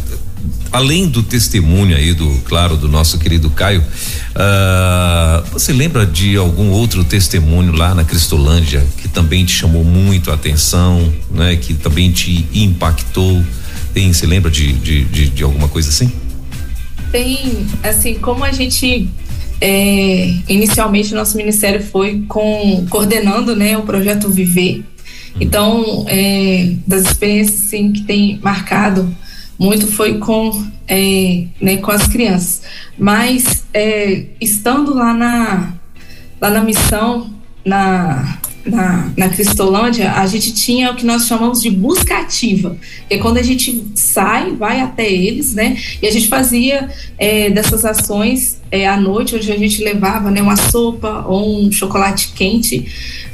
além do testemunho aí do, claro, do nosso querido Caio, uh, você lembra de algum outro testemunho lá na Cristolândia que também te chamou muito a atenção, né? Que também te impactou? Tem, você lembra de, de, de, de alguma coisa assim? Tem, assim, como a gente é, inicialmente nosso ministério foi com coordenando né o projeto Viver uhum. então é, das experiências assim, que tem marcado muito foi com, é, né, com as crianças. Mas é, estando lá na, lá na missão, na, na, na Cristolândia, a gente tinha o que nós chamamos de busca ativa, que é quando a gente sai, vai até eles, né? E a gente fazia é, dessas ações é, à noite, onde a gente levava né, uma sopa ou um chocolate quente,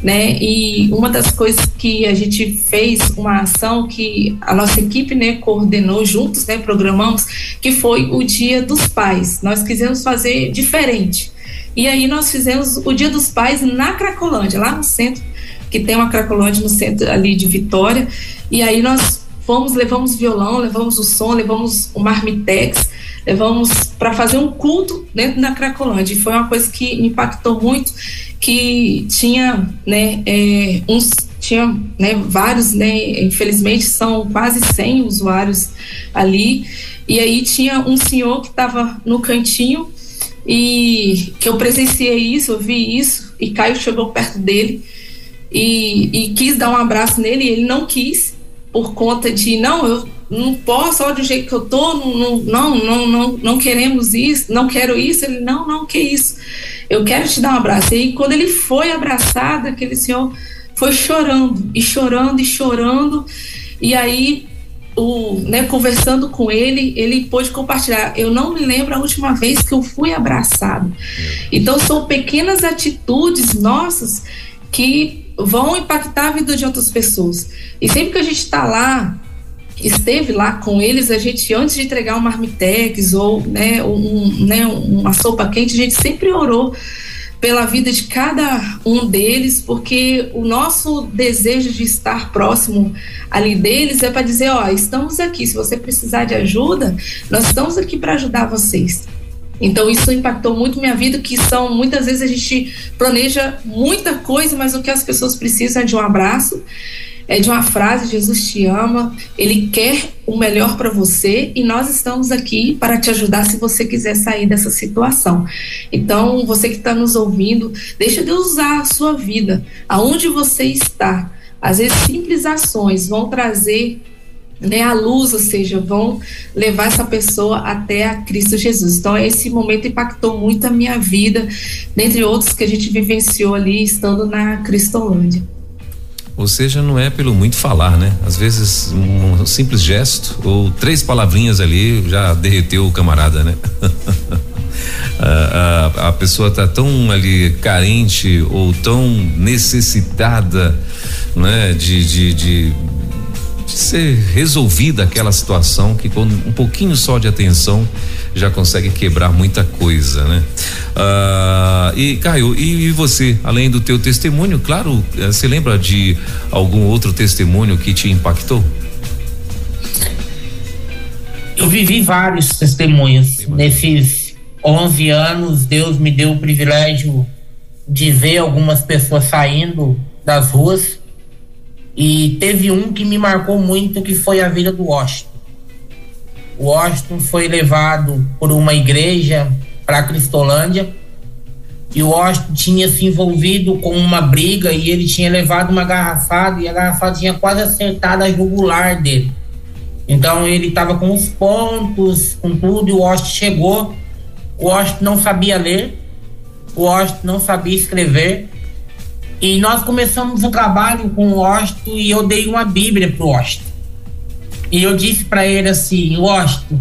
né? E uma das coisas que a gente fez, uma ação que a nossa equipe né, coordenou juntos, né? Programamos, que foi o Dia dos Pais. Nós quisemos fazer diferente. E aí nós fizemos o Dia dos Pais na Cracolândia, lá no centro, que tem uma Cracolândia no centro ali de Vitória. E aí nós fomos, levamos violão, levamos o som, levamos o marmitex, levamos para fazer um culto dentro da Cracolândia. E foi uma coisa que impactou muito, que tinha, né, é, uns tinha né, vários, né, infelizmente são quase 100 usuários ali E aí tinha um senhor que estava no cantinho e que eu presenciei isso, eu vi isso, e Caio chegou perto dele e, e quis dar um abraço nele, e ele não quis, por conta de não, eu não posso, olha do jeito que eu tô, não, não, não, não, não, queremos isso, não quero isso. Ele, não, não, que isso, eu quero te dar um abraço. E aí, quando ele foi abraçado, aquele senhor foi chorando, e chorando, e chorando, e aí o, né, conversando com ele, ele pôde compartilhar. Eu não me lembro a última vez que eu fui abraçado. Então, são pequenas atitudes nossas que vão impactar a vida de outras pessoas. E sempre que a gente está lá, esteve lá com eles, a gente, antes de entregar um marmitex ou né, um, né, uma sopa quente, a gente sempre orou pela vida de cada um deles, porque o nosso desejo de estar próximo ali deles é para dizer, ó, estamos aqui, se você precisar de ajuda, nós estamos aqui para ajudar vocês. Então isso impactou muito minha vida, que são muitas vezes a gente planeja muita coisa, mas o que as pessoas precisam é de um abraço, é de uma frase: Jesus te ama, Ele quer o melhor para você e nós estamos aqui para te ajudar se você quiser sair dessa situação. Então, você que está nos ouvindo, deixa Deus usar a sua vida, aonde você está. Às vezes, simples ações vão trazer né, a luz, ou seja, vão levar essa pessoa até a Cristo Jesus. Então, esse momento impactou muito a minha vida, dentre outros que a gente vivenciou ali estando na Cristolândia. Ou seja, não é pelo muito falar, né? Às vezes um simples gesto ou três palavrinhas ali já derreteu o camarada, né? a, a, a, pessoa tá tão ali carente ou tão necessitada, né? de, de, de de ser resolvida aquela situação que com um pouquinho só de atenção já consegue quebrar muita coisa, né? Ah, e Caio, e, e, você, além do teu testemunho, claro, eh, você lembra de algum outro testemunho que te impactou? Eu vivi vários testemunhos nesses 11 anos. Deus me deu o privilégio de ver algumas pessoas saindo das ruas e teve um que me marcou muito, que foi a vida do Washington. O Washington foi levado por uma igreja para Cristolândia e o Washington tinha se envolvido com uma briga e ele tinha levado uma garrafada e a garrafada tinha quase acertado a jugular dele. Então ele estava com os pontos, com tudo, e o Washington chegou. O Washington não sabia ler, o Washington não sabia escrever, e nós começamos um trabalho com o Washington e eu dei uma Bíblia pro Washington. E eu disse para ele assim: Washington,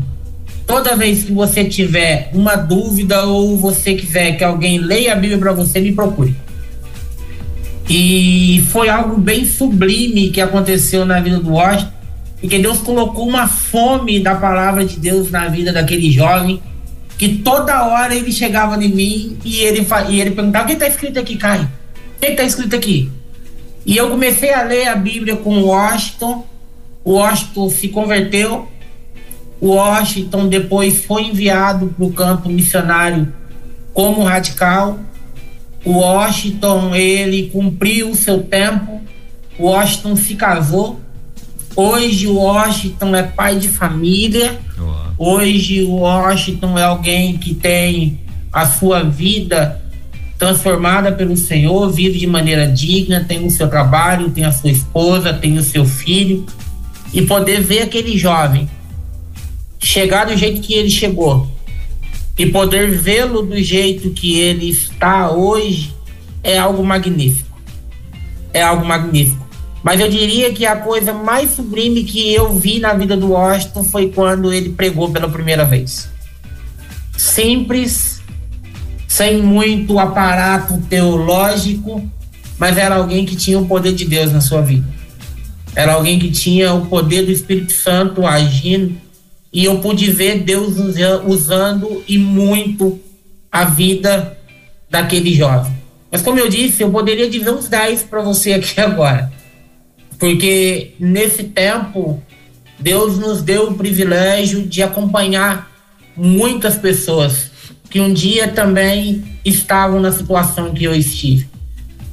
toda vez que você tiver uma dúvida ou você quiser que alguém leia a Bíblia para você, me procure. E foi algo bem sublime que aconteceu na vida do Washington, porque Deus colocou uma fome da palavra de Deus na vida daquele jovem, que toda hora ele chegava em mim e ele, e ele perguntava: o que está escrito aqui, Caio? O que está escrito aqui? E eu comecei a ler a Bíblia com o Washington. O Washington se converteu. O Washington depois foi enviado para o campo missionário como radical. O Washington ele cumpriu o seu tempo. O Washington se casou. Hoje o Washington é pai de família. Hoje o Washington é alguém que tem a sua vida transformada pelo Senhor, vive de maneira digna, tem o seu trabalho, tem a sua esposa, tem o seu filho, e poder ver aquele jovem chegar do jeito que ele chegou e poder vê-lo do jeito que ele está hoje é algo magnífico. É algo magnífico. Mas eu diria que a coisa mais sublime que eu vi na vida do Washington foi quando ele pregou pela primeira vez. Simples, sem muito aparato teológico, mas era alguém que tinha o poder de Deus na sua vida. Era alguém que tinha o poder do Espírito Santo agindo, e eu pude ver Deus usando e muito a vida daquele jovem. Mas como eu disse, eu poderia dizer uns 10 para você aqui agora. Porque nesse tempo, Deus nos deu o privilégio de acompanhar muitas pessoas que um dia também estavam na situação que eu estive.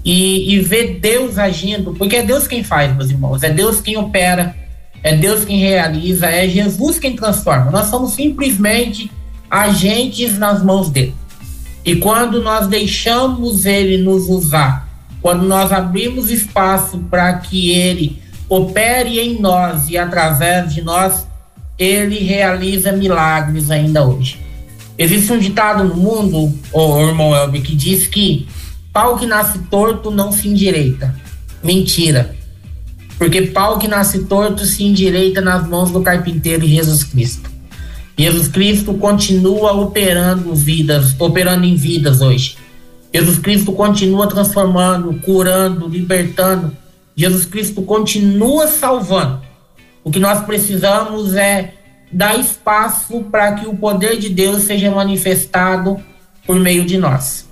E, e ver Deus agindo, porque é Deus quem faz, meus irmãos, é Deus quem opera, é Deus quem realiza, é Jesus quem transforma. Nós somos simplesmente agentes nas mãos dele. E quando nós deixamos ele nos usar, quando nós abrimos espaço para que ele opere em nós e através de nós, ele realiza milagres ainda hoje. Existe um ditado no mundo, o irmão Elber, que diz que pau que nasce torto não se endireita. Mentira. Porque pau que nasce torto se endireita nas mãos do carpinteiro Jesus Cristo. Jesus Cristo continua operando vidas, operando em vidas hoje. Jesus Cristo continua transformando, curando, libertando. Jesus Cristo continua salvando. O que nós precisamos é dar espaço para que o poder de Deus seja manifestado por meio de nós.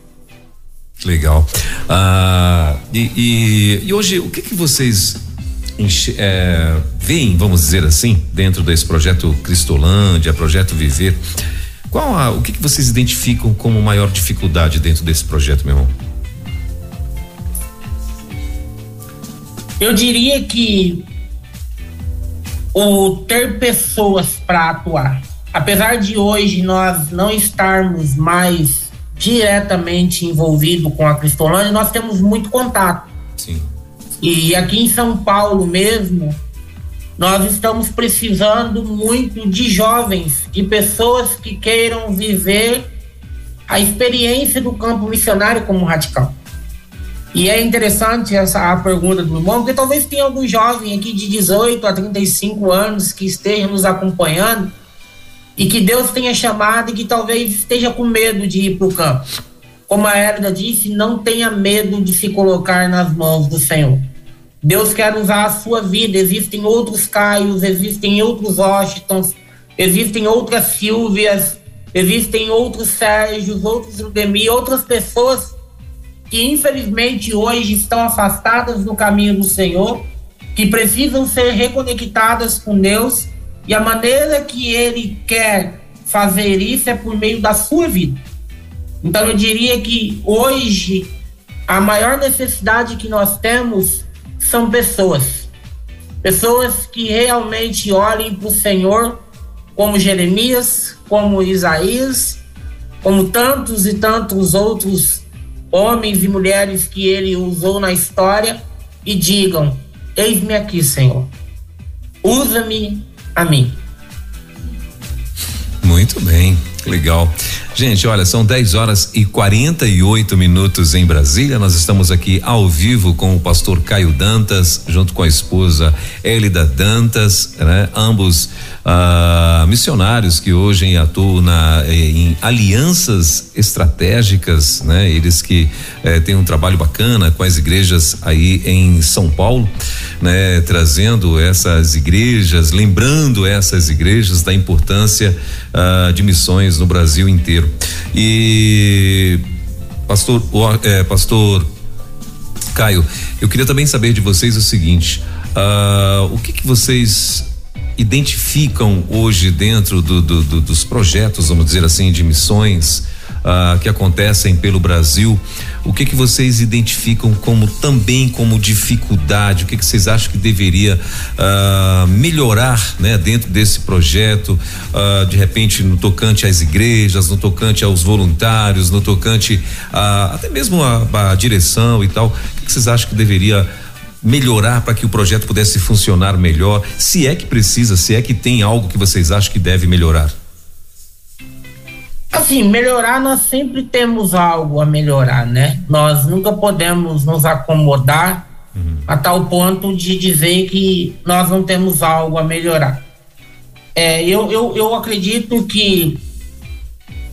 Legal. Ah, e, e, e, hoje, o que, que vocês é, veem, vamos dizer assim, dentro desse projeto Cristolândia, projeto Viver? Qual a, o que, que vocês identificam como maior dificuldade dentro desse projeto, meu irmão? Eu diria que o ter pessoas para atuar. Apesar de hoje nós não estarmos mais diretamente envolvidos com a Cristolândia, nós temos muito contato. Sim. E aqui em São Paulo mesmo, nós estamos precisando muito de jovens, de pessoas que queiram viver a experiência do campo missionário como radical. E é interessante essa a pergunta do irmão, porque talvez tenha algum jovem aqui de 18 a 35 anos que esteja nos acompanhando e que Deus tenha chamado e que talvez esteja com medo de ir para o campo. Como a Hérida disse, não tenha medo de se colocar nas mãos do Senhor. Deus quer usar a sua vida. Existem outros Caios, existem outros Washingtons, existem outras Silvias, existem outros Sérgios, outros Ludemir, outras pessoas que infelizmente hoje estão afastadas do caminho do Senhor, que precisam ser reconectadas com Deus, e a maneira que Ele quer fazer isso é por meio da sua vida. Então eu diria que hoje a maior necessidade que nós temos são pessoas. Pessoas que realmente olhem para o Senhor como Jeremias, como Isaías, como tantos e tantos outros homens e mulheres que ele usou na história e digam: Eis-me aqui, Senhor. Usa-me a mim. Muito bem, legal. Gente, olha, são 10 horas e 48 minutos em Brasília. Nós estamos aqui ao vivo com o pastor Caio Dantas, junto com a esposa Elida Dantas, né? Ambos ah, missionários que hoje atuam na, em alianças estratégicas, né? Eles que eh, têm um trabalho bacana com as igrejas aí em São Paulo, né? Trazendo essas igrejas, lembrando essas igrejas da importância ah, de missões no Brasil inteiro. E pastor, é, pastor Caio, eu queria também saber de vocês o seguinte: uh, o que, que vocês identificam hoje dentro do, do, do, dos projetos, vamos dizer assim, de missões uh, que acontecem pelo Brasil? O que que vocês identificam como também como dificuldade? O que que vocês acham que deveria uh, melhorar, né, dentro desse projeto? Uh, de repente no tocante às igrejas, no tocante aos voluntários, no tocante a, até mesmo a, a direção e tal. O que, que vocês acham que deveria melhorar para que o projeto pudesse funcionar melhor? Se é que precisa, se é que tem algo que vocês acham que deve melhorar? Assim, melhorar, nós sempre temos algo a melhorar, né? Nós nunca podemos nos acomodar uhum. a tal ponto de dizer que nós não temos algo a melhorar. É, eu, eu, eu acredito que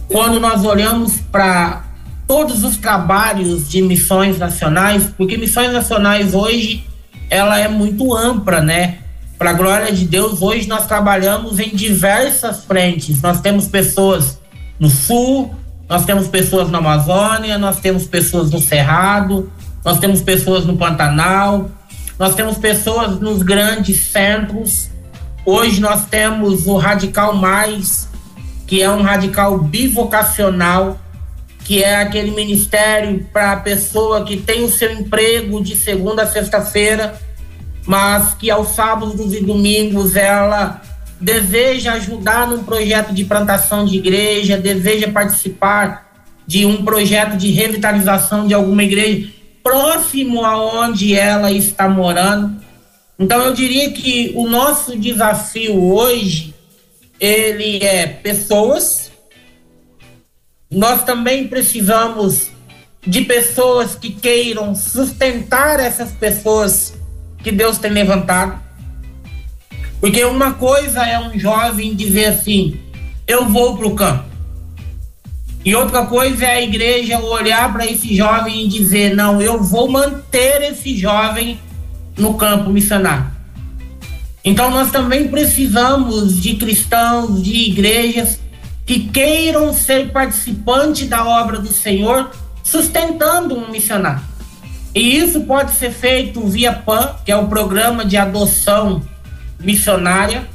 quando nós olhamos para todos os trabalhos de missões nacionais, porque missões nacionais hoje ela é muito ampla, né? Para a glória de Deus, hoje nós trabalhamos em diversas frentes. Nós temos pessoas no sul, nós temos pessoas na Amazônia, nós temos pessoas no Cerrado, nós temos pessoas no Pantanal, nós temos pessoas nos grandes centros. Hoje nós temos o Radical Mais, que é um radical bivocacional, que é aquele ministério para a pessoa que tem o seu emprego de segunda a sexta-feira, mas que aos sábados e domingos ela deseja ajudar num projeto de plantação de igreja, deseja participar de um projeto de revitalização de alguma igreja próximo aonde ela está morando. Então eu diria que o nosso desafio hoje ele é pessoas. Nós também precisamos de pessoas que queiram sustentar essas pessoas que Deus tem levantado. Porque uma coisa é um jovem dizer assim: eu vou para o campo. E outra coisa é a igreja olhar para esse jovem e dizer: não, eu vou manter esse jovem no campo missionário. Então nós também precisamos de cristãos, de igrejas que queiram ser participantes da obra do Senhor, sustentando um missionário. E isso pode ser feito via PAN, que é o programa de adoção missionária,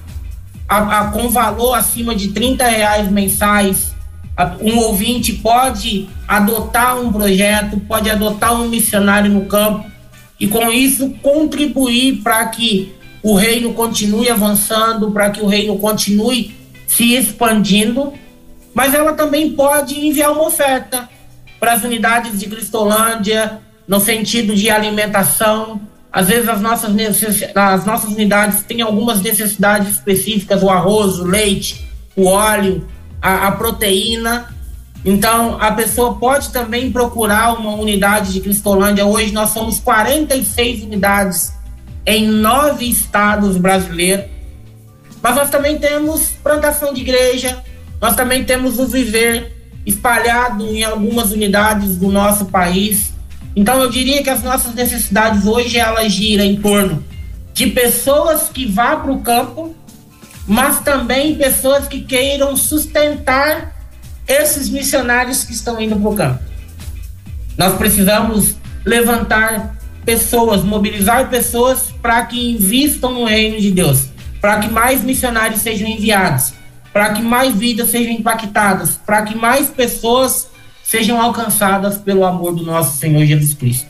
a, a, com valor acima de 30 reais mensais. A, um ouvinte pode adotar um projeto, pode adotar um missionário no campo e com isso contribuir para que o reino continue avançando, para que o reino continue se expandindo. Mas ela também pode enviar uma oferta para as unidades de Cristolândia, no sentido de alimentação. Às vezes as nossas, as nossas unidades têm algumas necessidades específicas, o arroz, o leite, o óleo, a, a proteína. Então, a pessoa pode também procurar uma unidade de Cristolândia. Hoje nós somos 46 unidades em nove estados brasileiros. Mas nós também temos plantação de igreja, nós também temos o viver espalhado em algumas unidades do nosso país. Então eu diria que as nossas necessidades hoje elas giram em torno de pessoas que vá para o campo, mas também pessoas que queiram sustentar esses missionários que estão indo para o campo. Nós precisamos levantar pessoas, mobilizar pessoas para que invistam no reino de Deus, para que mais missionários sejam enviados, para que mais vidas sejam impactadas, para que mais pessoas sejam alcançadas pelo amor do nosso Senhor Jesus Cristo.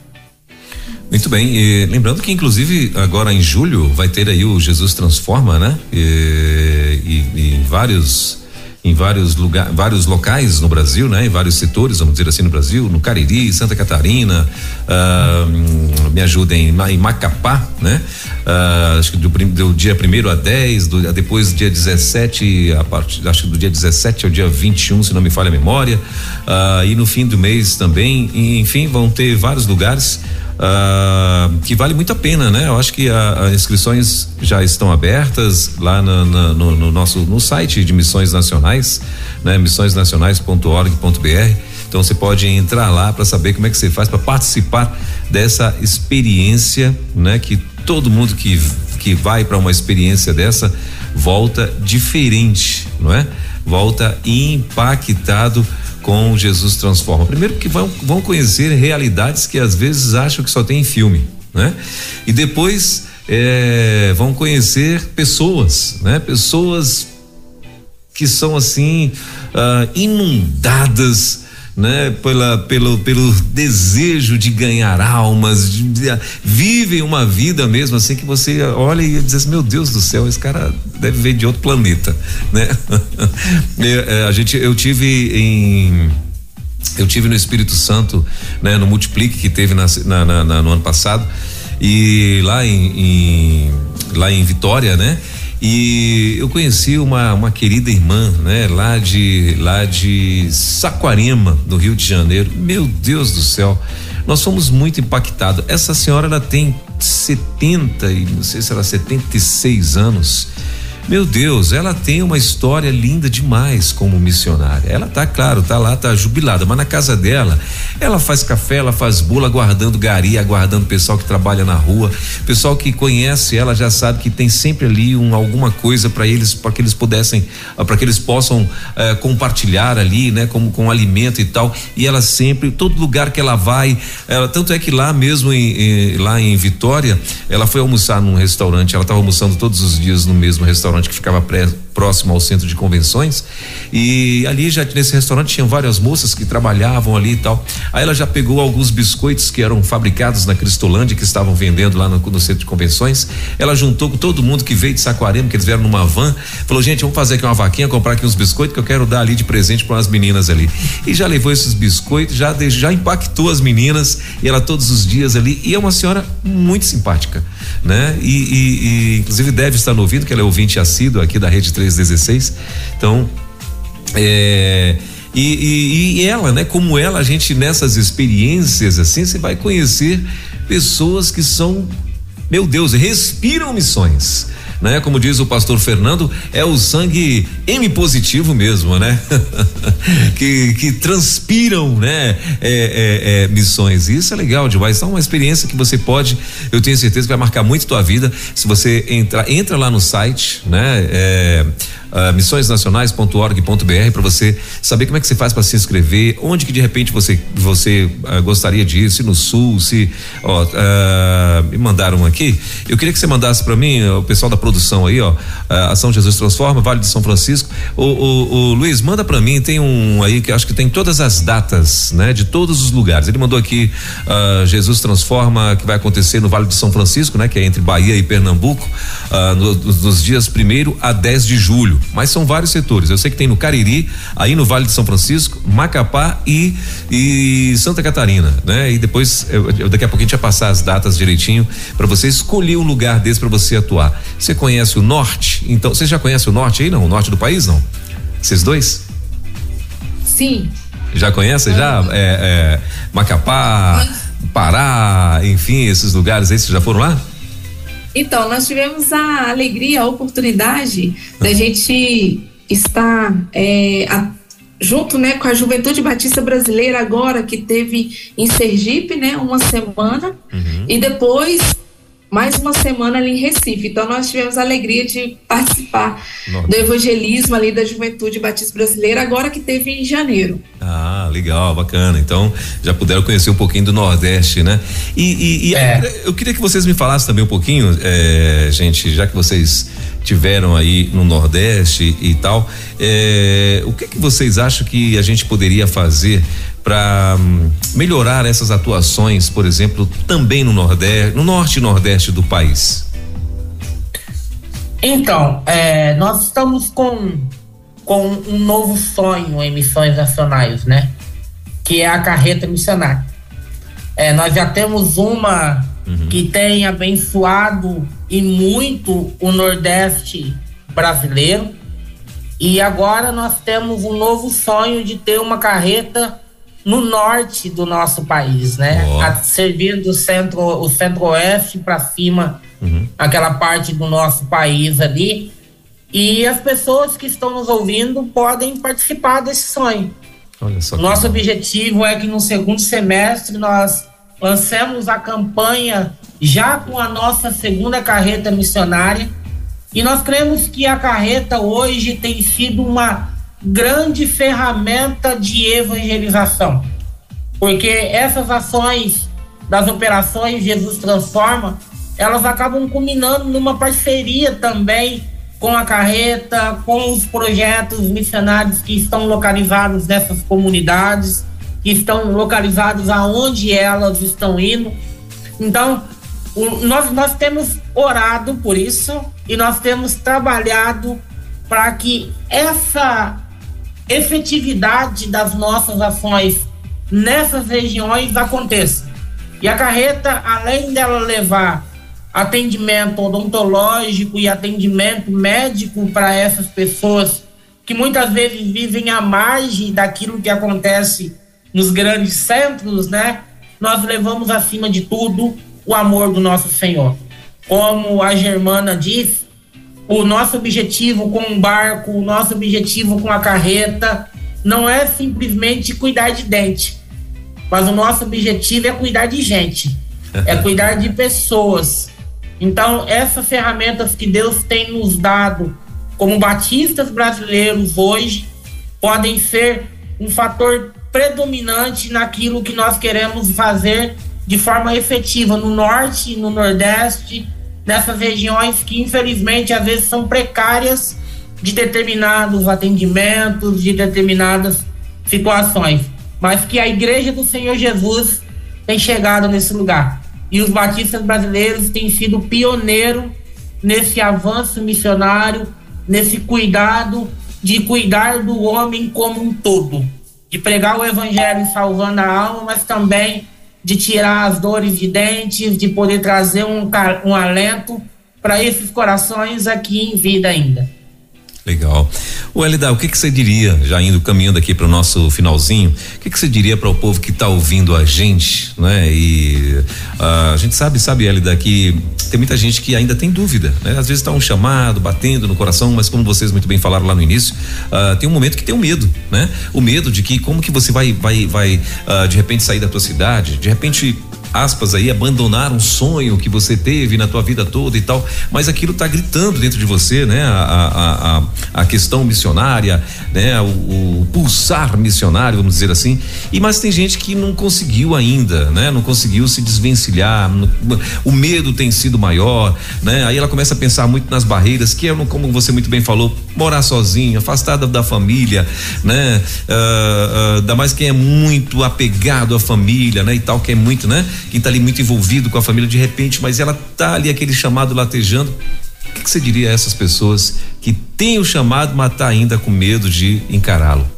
Muito bem, e lembrando que inclusive agora em julho vai ter aí o Jesus Transforma, né? E, e, e vários em vários lugares, vários locais no Brasil, né? Em vários setores, vamos dizer assim, no Brasil, no Cariri, Santa Catarina, uh, me ajudem em Macapá, né? Uh, acho que do, do dia primeiro a 10, do, depois dia 17, a partir, acho que do dia 17 ao dia 21, se não me falha a memória, uh, e no fim do mês também, enfim, vão ter vários lugares uh, que vale muito a pena, né? Eu acho que as inscrições já estão abertas lá na, na, no, no, nosso no site de missões nacionais, né? missõesnacionais.org.br. Então você pode entrar lá para saber como é que você faz para participar dessa experiência, né? Que todo mundo que que vai para uma experiência dessa volta diferente, não é? Volta impactado com Jesus Transforma. Primeiro que vão, vão conhecer realidades que às vezes acham que só tem em filme, né? E depois é, vão conhecer pessoas, né? Pessoas que são assim uh, inundadas né? Pela, pelo, pelo desejo de ganhar almas, de, de, vivem uma vida mesmo assim que você olha e diz assim, meu Deus do céu, esse cara deve vir de outro planeta, né? É, a gente, eu tive em eu tive no Espírito Santo, né, no Multiplique que teve na, na, na, no ano passado e lá em, em lá em Vitória, né? E eu conheci uma, uma querida irmã, né, lá de lá de Saquarema, do Rio de Janeiro. Meu Deus do céu. Nós fomos muito impactados. Essa senhora ela tem 70 e não sei se ela 76 anos meu Deus, ela tem uma história linda demais como missionária. Ela tá, claro, tá lá, tá jubilada, mas na casa dela, ela faz café, ela faz bula, aguardando gari, aguardando pessoal que trabalha na rua. Pessoal que conhece ela já sabe que tem sempre ali um, alguma coisa para eles, para que eles pudessem, para que eles possam eh, compartilhar ali, né, como com alimento e tal. E ela sempre, todo lugar que ela vai, ela, tanto é que lá mesmo em, em, lá em Vitória, ela foi almoçar num restaurante, ela estava almoçando todos os dias no mesmo restaurante restaurante que ficava pré, próximo ao centro de convenções. E ali já nesse restaurante tinham várias moças que trabalhavam ali e tal. Aí ela já pegou alguns biscoitos que eram fabricados na Cristolândia que estavam vendendo lá no, no centro de convenções. Ela juntou com todo mundo que veio de Saquarema, que eles vieram numa van, falou: "Gente, vamos fazer aqui uma vaquinha, comprar aqui uns biscoitos que eu quero dar ali de presente para as meninas ali". E já levou esses biscoitos, já já impactou as meninas e ela todos os dias ali e é uma senhora muito simpática, né? E, e, e inclusive deve estar no ouvido que ela é ouvinte assíduo aqui da Rede 316. Então, é, e, e, e, ela, né? Como ela, a gente nessas experiências assim, você vai conhecer pessoas que são, meu Deus, respiram missões né? Como diz o pastor Fernando, é o sangue M positivo mesmo, né? que, que transpiram, né? É, é, é, missões. Isso é legal demais. Então, uma experiência que você pode, eu tenho certeza que vai marcar muito tua vida. Se você entrar, entra lá no site, né? É, uh, missõesnacionais.org.br para você saber como é que você faz para se inscrever, onde que de repente você você uh, gostaria de ir, se no sul, se ó, uh, me mandaram aqui. Eu queria que você mandasse para mim, o pessoal da produção aí, ó, Ação Jesus Transforma, Vale de São Francisco. O, o, o Luiz, manda para mim, tem um aí que acho que tem todas as datas, né, de todos os lugares. Ele mandou aqui Jesus Transforma que vai acontecer no Vale de São Francisco, né, que é entre Bahia e Pernambuco, no, nos dias primeiro a 10 de julho mas são vários setores. Eu sei que tem no Cariri, aí no Vale de São Francisco, Macapá e, e Santa Catarina, né? E depois, eu, eu, daqui a pouco a gente vai passar as datas direitinho para você escolher um lugar desse para você atuar. Você conhece o norte? Então, você já conhece o norte aí, não? O norte do país, não? Vocês dois? Sim. Já conhece? Já? É, é, Macapá, Pará, enfim, esses lugares aí, vocês já foram lá? Então, nós tivemos a alegria, a oportunidade da gente estar é, a, junto né, com a Juventude Batista Brasileira agora, que teve em Sergipe, né, uma semana, uhum. e depois mais uma semana ali em Recife. Então nós tivemos a alegria de participar Nossa. do evangelismo ali da Juventude Batista Brasileira, agora que teve em janeiro. Ah, legal, bacana. Então já puderam conhecer um pouquinho do Nordeste, né? E, e, e é. eu queria que vocês me falassem também um pouquinho, é, gente, já que vocês tiveram aí no Nordeste e tal, é, o que que vocês acham que a gente poderia fazer para hum, melhorar essas atuações, por exemplo, também no Nordeste, no Norte e Nordeste do país? Então, é, nós estamos com, com um novo sonho em missões nacionais, né? Que é a carreta missionária. É, nós já temos uma uhum. que tem abençoado e muito o Nordeste brasileiro. E agora nós temos um novo sonho de ter uma carreta no norte do nosso país, né? Oh. A, servindo o centro, o centro-oeste para cima, uhum. aquela parte do nosso país ali. E as pessoas que estão nos ouvindo podem participar desse sonho. Nosso objetivo é que no segundo semestre nós lancemos a campanha já com a nossa segunda carreta missionária. E nós cremos que a carreta hoje tem sido uma grande ferramenta de evangelização. Porque essas ações das operações Jesus Transforma, elas acabam culminando numa parceria também com a carreta, com os projetos missionários que estão localizados nessas comunidades, estão localizados aonde elas estão indo. Então, o, nós, nós temos orado por isso e nós temos trabalhado para que essa efetividade das nossas ações nessas regiões aconteça. E a carreta, além dela levar atendimento odontológico e atendimento médico para essas pessoas que muitas vezes vivem à margem daquilo que acontece nos grandes centros, né? Nós levamos acima de tudo o amor do nosso Senhor. Como a Germana disse, o nosso objetivo com o barco, o nosso objetivo com a carreta, não é simplesmente cuidar de dente, mas o nosso objetivo é cuidar de gente, é cuidar de pessoas. Então, essas ferramentas que Deus tem nos dado como batistas brasileiros hoje podem ser um fator predominante naquilo que nós queremos fazer de forma efetiva no norte no nordeste nessas regiões que infelizmente às vezes são precárias de determinados atendimentos, de determinadas situações, mas que a Igreja do Senhor Jesus tem chegado nesse lugar. E os batistas brasileiros têm sido pioneiro nesse avanço missionário, nesse cuidado de cuidar do homem como um todo, de pregar o evangelho salvando a alma, mas também de tirar as dores de dentes, de poder trazer um, um alento para esses corações aqui em vida ainda. Legal. O Elida, o que, que você diria, já indo caminhando aqui para o nosso finalzinho, o que, que você diria para o povo que está ouvindo a gente, né? E uh, a gente sabe, sabe, Elida, que tem muita gente que ainda tem dúvida, né? Às vezes está um chamado, batendo no coração, mas como vocês muito bem falaram lá no início, uh, tem um momento que tem o um medo, né? O medo de que como que você vai, vai, vai uh, de repente sair da tua cidade, de repente aspas aí, abandonar um sonho que você teve na tua vida toda e tal, mas aquilo está gritando dentro de você, né? A, a, a, a questão missionária, né? O, o, pulsar missionário, vamos dizer assim. E mas tem gente que não conseguiu ainda, né? Não conseguiu se desvencilhar, no, o medo tem sido maior, né? Aí ela começa a pensar muito nas barreiras, que é como você muito bem falou, morar sozinho, afastada da família, né? Uh, uh, ainda mais quem é muito apegado à família, né? E tal, que é muito, né? Quem está ali muito envolvido com a família de repente, mas ela tá ali aquele chamado latejando. O que, que você diria a essas pessoas que têm o chamado, mas tá ainda com medo de encará-lo?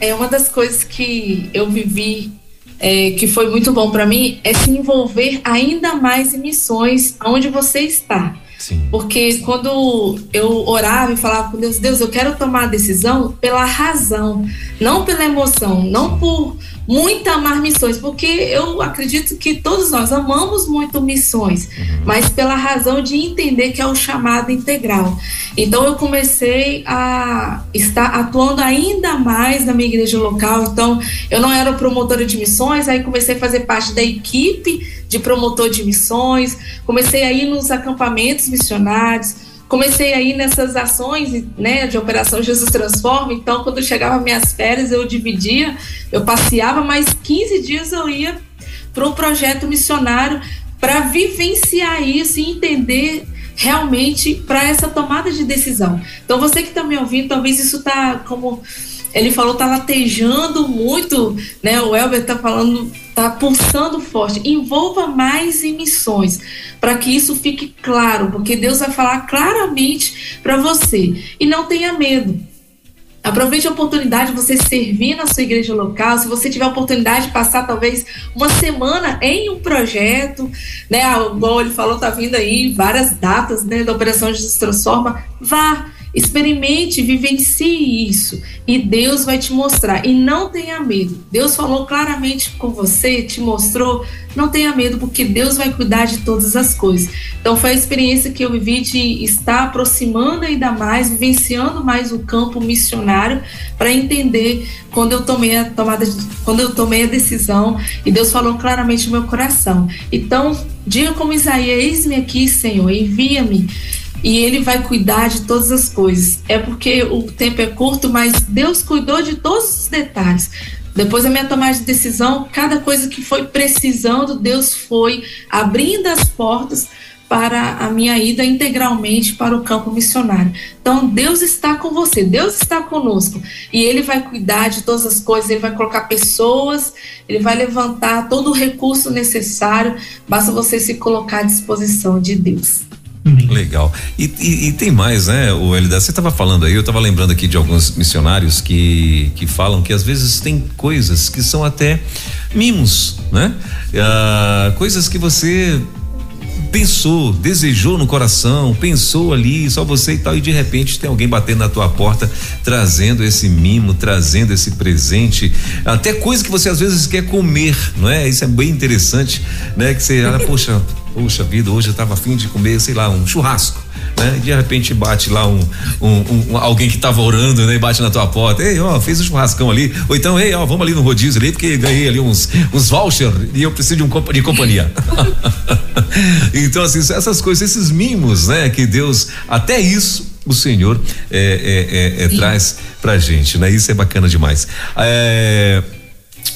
é uma das coisas que eu vivi é, que foi muito bom para mim é se envolver ainda mais em missões onde você está. Sim. Porque quando eu orava e falava com Deus, Deus, eu quero tomar a decisão pela razão, não pela emoção, não por muito amar missões, porque eu acredito que todos nós amamos muito missões, uhum. mas pela razão de entender que é o chamado integral. Então eu comecei a estar atuando ainda mais na minha igreja local. Então eu não era promotora de missões, aí comecei a fazer parte da equipe de promotor de missões, comecei a ir nos acampamentos missionários comecei aí nessas ações né, de Operação Jesus Transforma. Então, quando chegava minhas férias, eu dividia, eu passeava, mas 15 dias eu ia para um projeto missionário para vivenciar isso e entender realmente para essa tomada de decisão. Então, você que está me ouvindo, talvez isso está como ele falou, tá latejando muito, né? O Elber tá falando, tá pulsando forte. Envolva mais em missões, para que isso fique claro, porque Deus vai falar claramente para você. E não tenha medo. Aproveite a oportunidade de você servir na sua igreja local. Se você tiver a oportunidade de passar talvez uma semana em um projeto, né? Igual ele falou, tá vindo aí várias datas, né, da Operação Jesus Transforma. Vá Experimente, vivencie isso e Deus vai te mostrar. E não tenha medo. Deus falou claramente com você, te mostrou. Não tenha medo, porque Deus vai cuidar de todas as coisas. Então, foi a experiência que eu vivi de estar aproximando ainda mais, vivenciando mais o campo missionário, para entender quando eu tomei a tomada, de, quando eu tomei a decisão e Deus falou claramente no meu coração. Então, diga como Isaías: Eis-me aqui, Senhor, envia-me e ele vai cuidar de todas as coisas. É porque o tempo é curto, mas Deus cuidou de todos os detalhes. Depois da minha tomada de decisão, cada coisa que foi precisando, Deus foi abrindo as portas para a minha ida integralmente para o campo missionário. Então, Deus está com você, Deus está conosco e Ele vai cuidar de todas as coisas, Ele vai colocar pessoas, Ele vai levantar todo o recurso necessário, basta você se colocar à disposição de Deus. Legal. E, e, e, tem mais, né, o Elida? Você estava falando aí, eu estava lembrando aqui de alguns missionários que, que falam que às vezes tem coisas que são até mimos, né? Ah, coisas que você pensou, desejou no coração, pensou ali, só você e tal, e de repente tem alguém batendo na tua porta, trazendo esse mimo, trazendo esse presente, até coisa que você às vezes quer comer, não é? Isso é bem interessante, né? Que você, olha, poxa, Puxa vida, hoje eu estava afim de comer, sei lá, um churrasco. Né? E de repente bate lá um, um, um alguém que estava orando, né? E bate na tua porta, ei, ó, fez um churrascão ali. Ou então, ei, ó, vamos ali no rodízio ali, porque ganhei ali uns, uns voucher e eu preciso de, um, de companhia. então, assim, essas coisas, esses mimos, né? Que Deus, até isso, o Senhor é, é, é, é traz pra gente, né? Isso é bacana demais. É,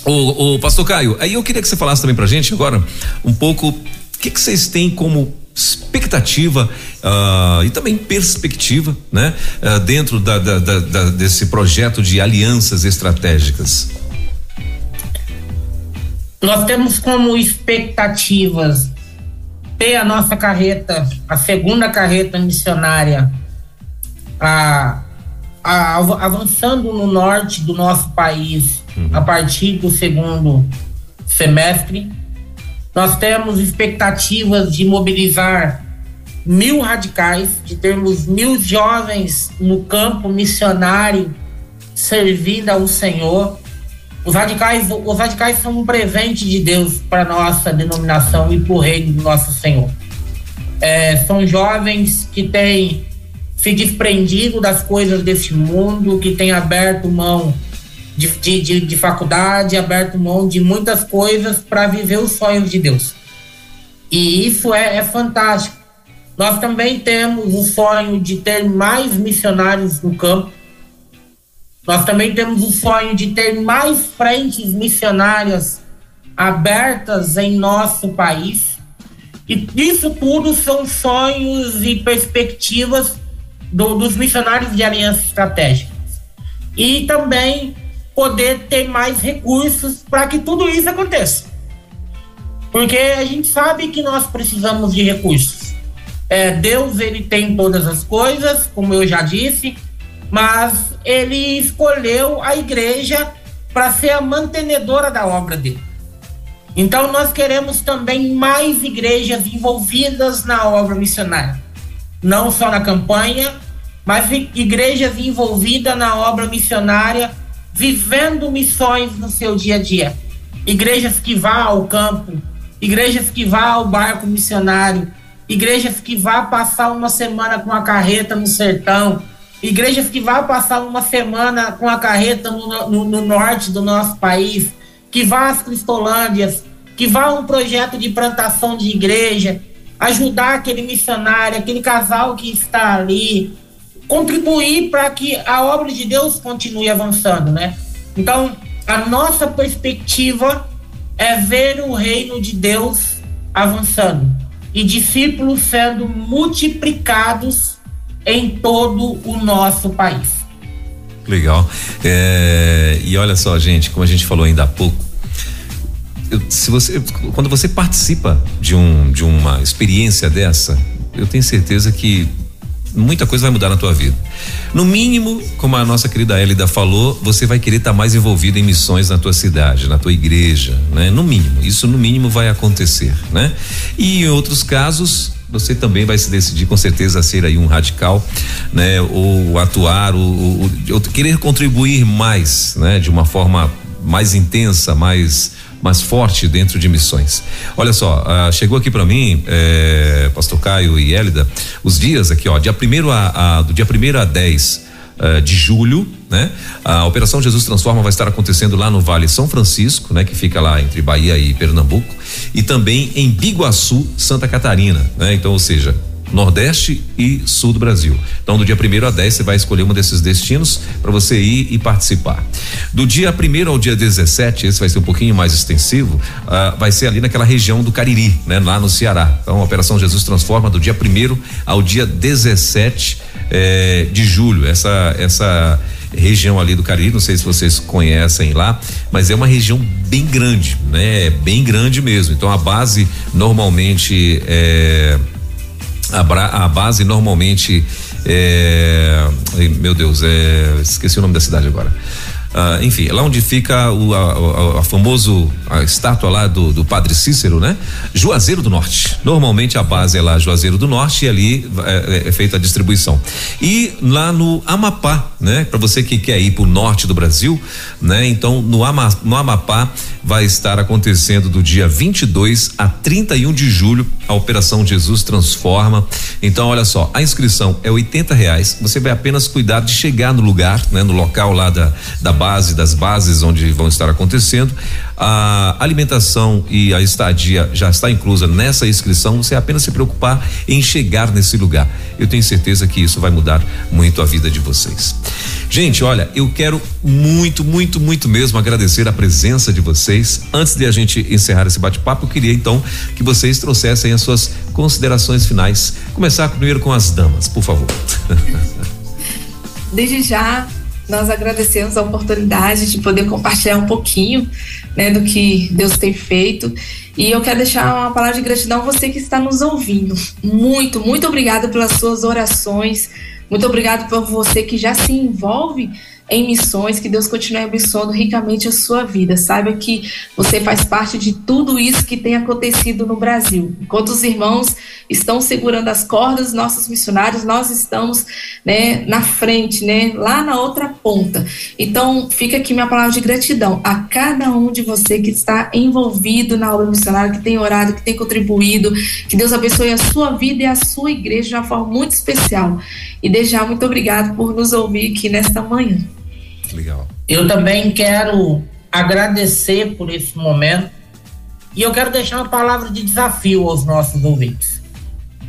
o, o pastor Caio, aí eu queria que você falasse também pra gente agora um pouco que que vocês têm como expectativa uh, e também perspectiva, né? Uh, dentro da, da, da, desse projeto de alianças estratégicas? Nós temos como expectativas ter a nossa carreta, a segunda carreta missionária, a, a, avançando no norte do nosso país uhum. a partir do segundo semestre. Nós temos expectativas de mobilizar mil radicais, de termos mil jovens no campo missionário servindo ao Senhor. Os radicais, os radicais são um presente de Deus para nossa denominação e para o reino do nosso Senhor. É, são jovens que têm se desprendido das coisas desse mundo, que têm aberto mão de, de, de, de faculdade, aberto mão de muitas coisas para viver os sonhos de Deus. E isso é, é fantástico. Nós também temos o sonho de ter mais missionários no campo nós também temos o sonho de ter mais frentes missionárias abertas em nosso país. E isso tudo são sonhos e perspectivas do, dos missionários de aliança estratégica. E também poder ter mais recursos para que tudo isso aconteça. Porque a gente sabe que nós precisamos de recursos. É, Deus ele tem todas as coisas, como eu já disse, mas ele escolheu a igreja para ser a mantenedora da obra dele. Então nós queremos também mais igrejas envolvidas na obra missionária, não só na campanha, mas igrejas envolvidas na obra missionária, vivendo missões no seu dia a dia. Igrejas que vá ao campo, igrejas que vá ao barco missionário, igrejas que vá passar uma semana com a carreta no sertão, igrejas que vão passar uma semana com a carreta no, no, no norte do nosso país, que vá às Cristolândias, que vá a um projeto de plantação de igreja, ajudar aquele missionário, aquele casal que está ali, contribuir para que a obra de Deus continue avançando, né? Então, a nossa perspectiva é ver o reino de Deus avançando e discípulos sendo multiplicados em todo o nosso país. Legal. É, e olha só, gente, como a gente falou ainda há pouco, eu, se você, quando você participa de, um, de uma experiência dessa, eu tenho certeza que muita coisa vai mudar na tua vida. No mínimo, como a nossa querida Elida falou, você vai querer estar tá mais envolvido em missões na tua cidade, na tua igreja, né? No mínimo, isso no mínimo vai acontecer, né? E em outros casos, você também vai se decidir com certeza a ser aí um radical, né? Ou atuar, ou, ou, querer contribuir mais, né? De uma forma mais intensa, mais mais forte dentro de missões. Olha só, uh, chegou aqui para mim, eh, Pastor Caio e Hélida, os dias aqui, ó, dia primeiro a, a do dia primeiro a 10 uh, de julho, né? A Operação Jesus Transforma vai estar acontecendo lá no Vale São Francisco, né? Que fica lá entre Bahia e Pernambuco, e também em Biguaçu, Santa Catarina, né? Então, ou seja, Nordeste e Sul do Brasil. Então, do dia 1 a 10, você vai escolher um desses destinos para você ir e participar. Do dia 1 ao dia 17, esse vai ser um pouquinho mais extensivo, uh, vai ser ali naquela região do Cariri, né? Lá no Ceará. Então, a Operação Jesus Transforma do dia 1 ao dia 17 eh, de julho. Essa, essa região ali do Cariri, não sei se vocês conhecem lá, mas é uma região bem grande, né? Bem grande mesmo. Então a base normalmente é, a, a base normalmente é, meu Deus, é, esqueci o nome da cidade agora. Uh, enfim, lá onde fica o a, a, a famoso a estátua lá do, do, Padre Cícero, né? Juazeiro do Norte. Normalmente a base é lá Juazeiro do Norte e ali é, é, é feita a distribuição. E lá no Amapá, né? Para você que quer ir para o norte do Brasil, né? Então no, Ama, no Amapá vai estar acontecendo do dia 22 a 31 de julho a Operação Jesus Transforma. Então olha só, a inscrição é oitenta reais. Você vai apenas cuidar de chegar no lugar, né? No local lá da da base das bases onde vão estar acontecendo. A alimentação e a estadia já está inclusa nessa inscrição. Você apenas se preocupar em chegar nesse lugar. Eu tenho certeza que isso vai mudar muito a vida de vocês. Gente, olha, eu quero muito, muito, muito mesmo agradecer a presença de vocês. Antes de a gente encerrar esse bate-papo, eu queria então que vocês trouxessem as suas considerações finais. Começar primeiro com as damas, por favor. Desde já, nós agradecemos a oportunidade de poder compartilhar um pouquinho né, do que Deus tem feito. E eu quero deixar uma palavra de gratidão a você que está nos ouvindo. Muito, muito obrigada pelas suas orações. Muito obrigado por você que já se envolve em missões, que Deus continue abençoando ricamente a sua vida. Saiba que você faz parte de tudo isso que tem acontecido no Brasil. Enquanto os irmãos estão segurando as cordas, nossos missionários, nós estamos né, na frente, né, lá na outra ponta. Então, fica aqui minha palavra de gratidão a cada um de você que está envolvido na obra missionária, que tem orado, que tem contribuído. Que Deus abençoe a sua vida e a sua igreja de uma forma muito especial. E desde já, muito obrigado por nos ouvir aqui nesta manhã. Legal. Eu também quero agradecer por esse momento e eu quero deixar uma palavra de desafio aos nossos ouvintes.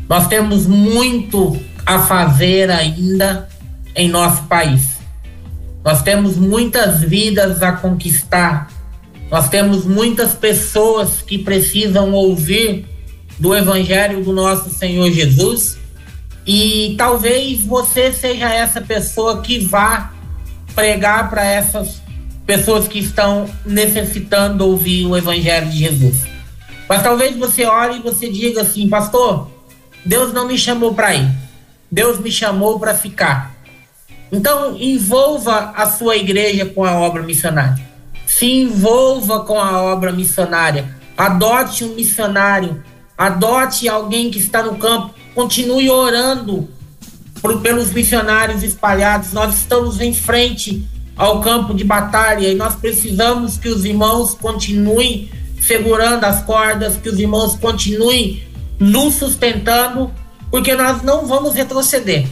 Nós temos muito a fazer ainda em nosso país. Nós temos muitas vidas a conquistar. Nós temos muitas pessoas que precisam ouvir do Evangelho do nosso Senhor Jesus. E talvez você seja essa pessoa que vá pregar para essas pessoas que estão necessitando ouvir o Evangelho de Jesus. Mas talvez você olhe e você diga assim, pastor, Deus não me chamou para ir, Deus me chamou para ficar. Então, envolva a sua igreja com a obra missionária. Se envolva com a obra missionária. Adote um missionário. Adote alguém que está no campo. Continue orando por, pelos missionários espalhados. Nós estamos em frente ao campo de batalha e nós precisamos que os irmãos continuem segurando as cordas, que os irmãos continuem nos sustentando, porque nós não vamos retroceder.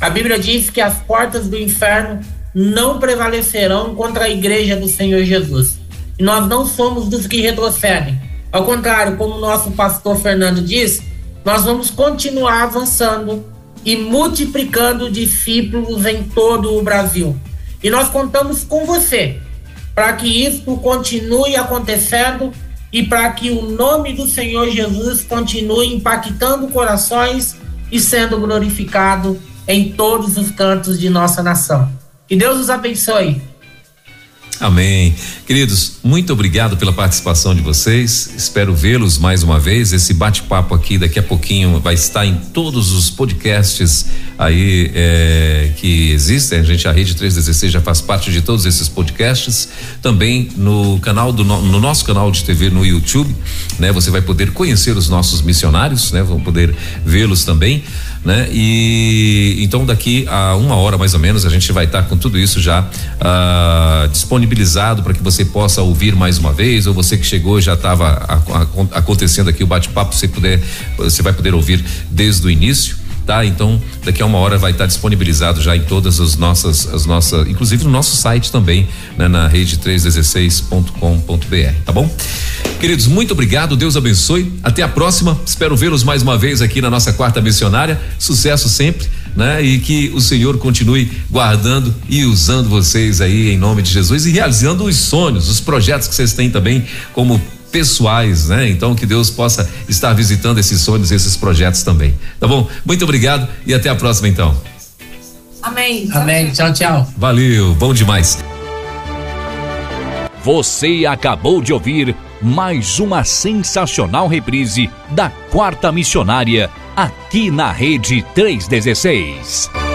A Bíblia diz que as portas do inferno não prevalecerão contra a igreja do Senhor Jesus. E nós não somos dos que retrocedem. Ao contrário, como o nosso pastor Fernando diz, nós vamos continuar avançando e multiplicando discípulos em todo o Brasil. E nós contamos com você para que isso continue acontecendo e para que o nome do Senhor Jesus continue impactando corações e sendo glorificado em todos os cantos de nossa nação. Que Deus os abençoe. Amém. Queridos, muito obrigado pela participação de vocês. Espero vê-los mais uma vez. Esse bate-papo aqui daqui a pouquinho vai estar em todos os podcasts aí é, que existem. A gente, a Rede 316 já faz parte de todos esses podcasts. Também no canal do no nosso canal de TV no YouTube, né? Você vai poder conhecer os nossos missionários, né? Vão poder vê-los também né? E então daqui a uma hora mais ou menos a gente vai estar tá com tudo isso já uh, disponibilizado para que você possa ouvir mais uma vez ou você que chegou já estava acontecendo aqui o bate-papo você puder você vai poder ouvir desde o início tá? Então, daqui a uma hora vai estar disponibilizado já em todas as nossas, as nossas, inclusive no nosso site também, né, na rede 316.com.br, tá bom? Queridos, muito obrigado, Deus abençoe. Até a próxima. Espero vê-los mais uma vez aqui na nossa quarta missionária. Sucesso sempre, né? E que o Senhor continue guardando e usando vocês aí em nome de Jesus e realizando os sonhos, os projetos que vocês têm também como pessoais, né? Então que Deus possa estar visitando esses sonhos, esses projetos também. Tá bom? Muito obrigado e até a próxima então. Amém. Amém. Tchau, tchau. Valeu, bom demais. Você acabou de ouvir mais uma sensacional reprise da Quarta Missionária aqui na Rede 316.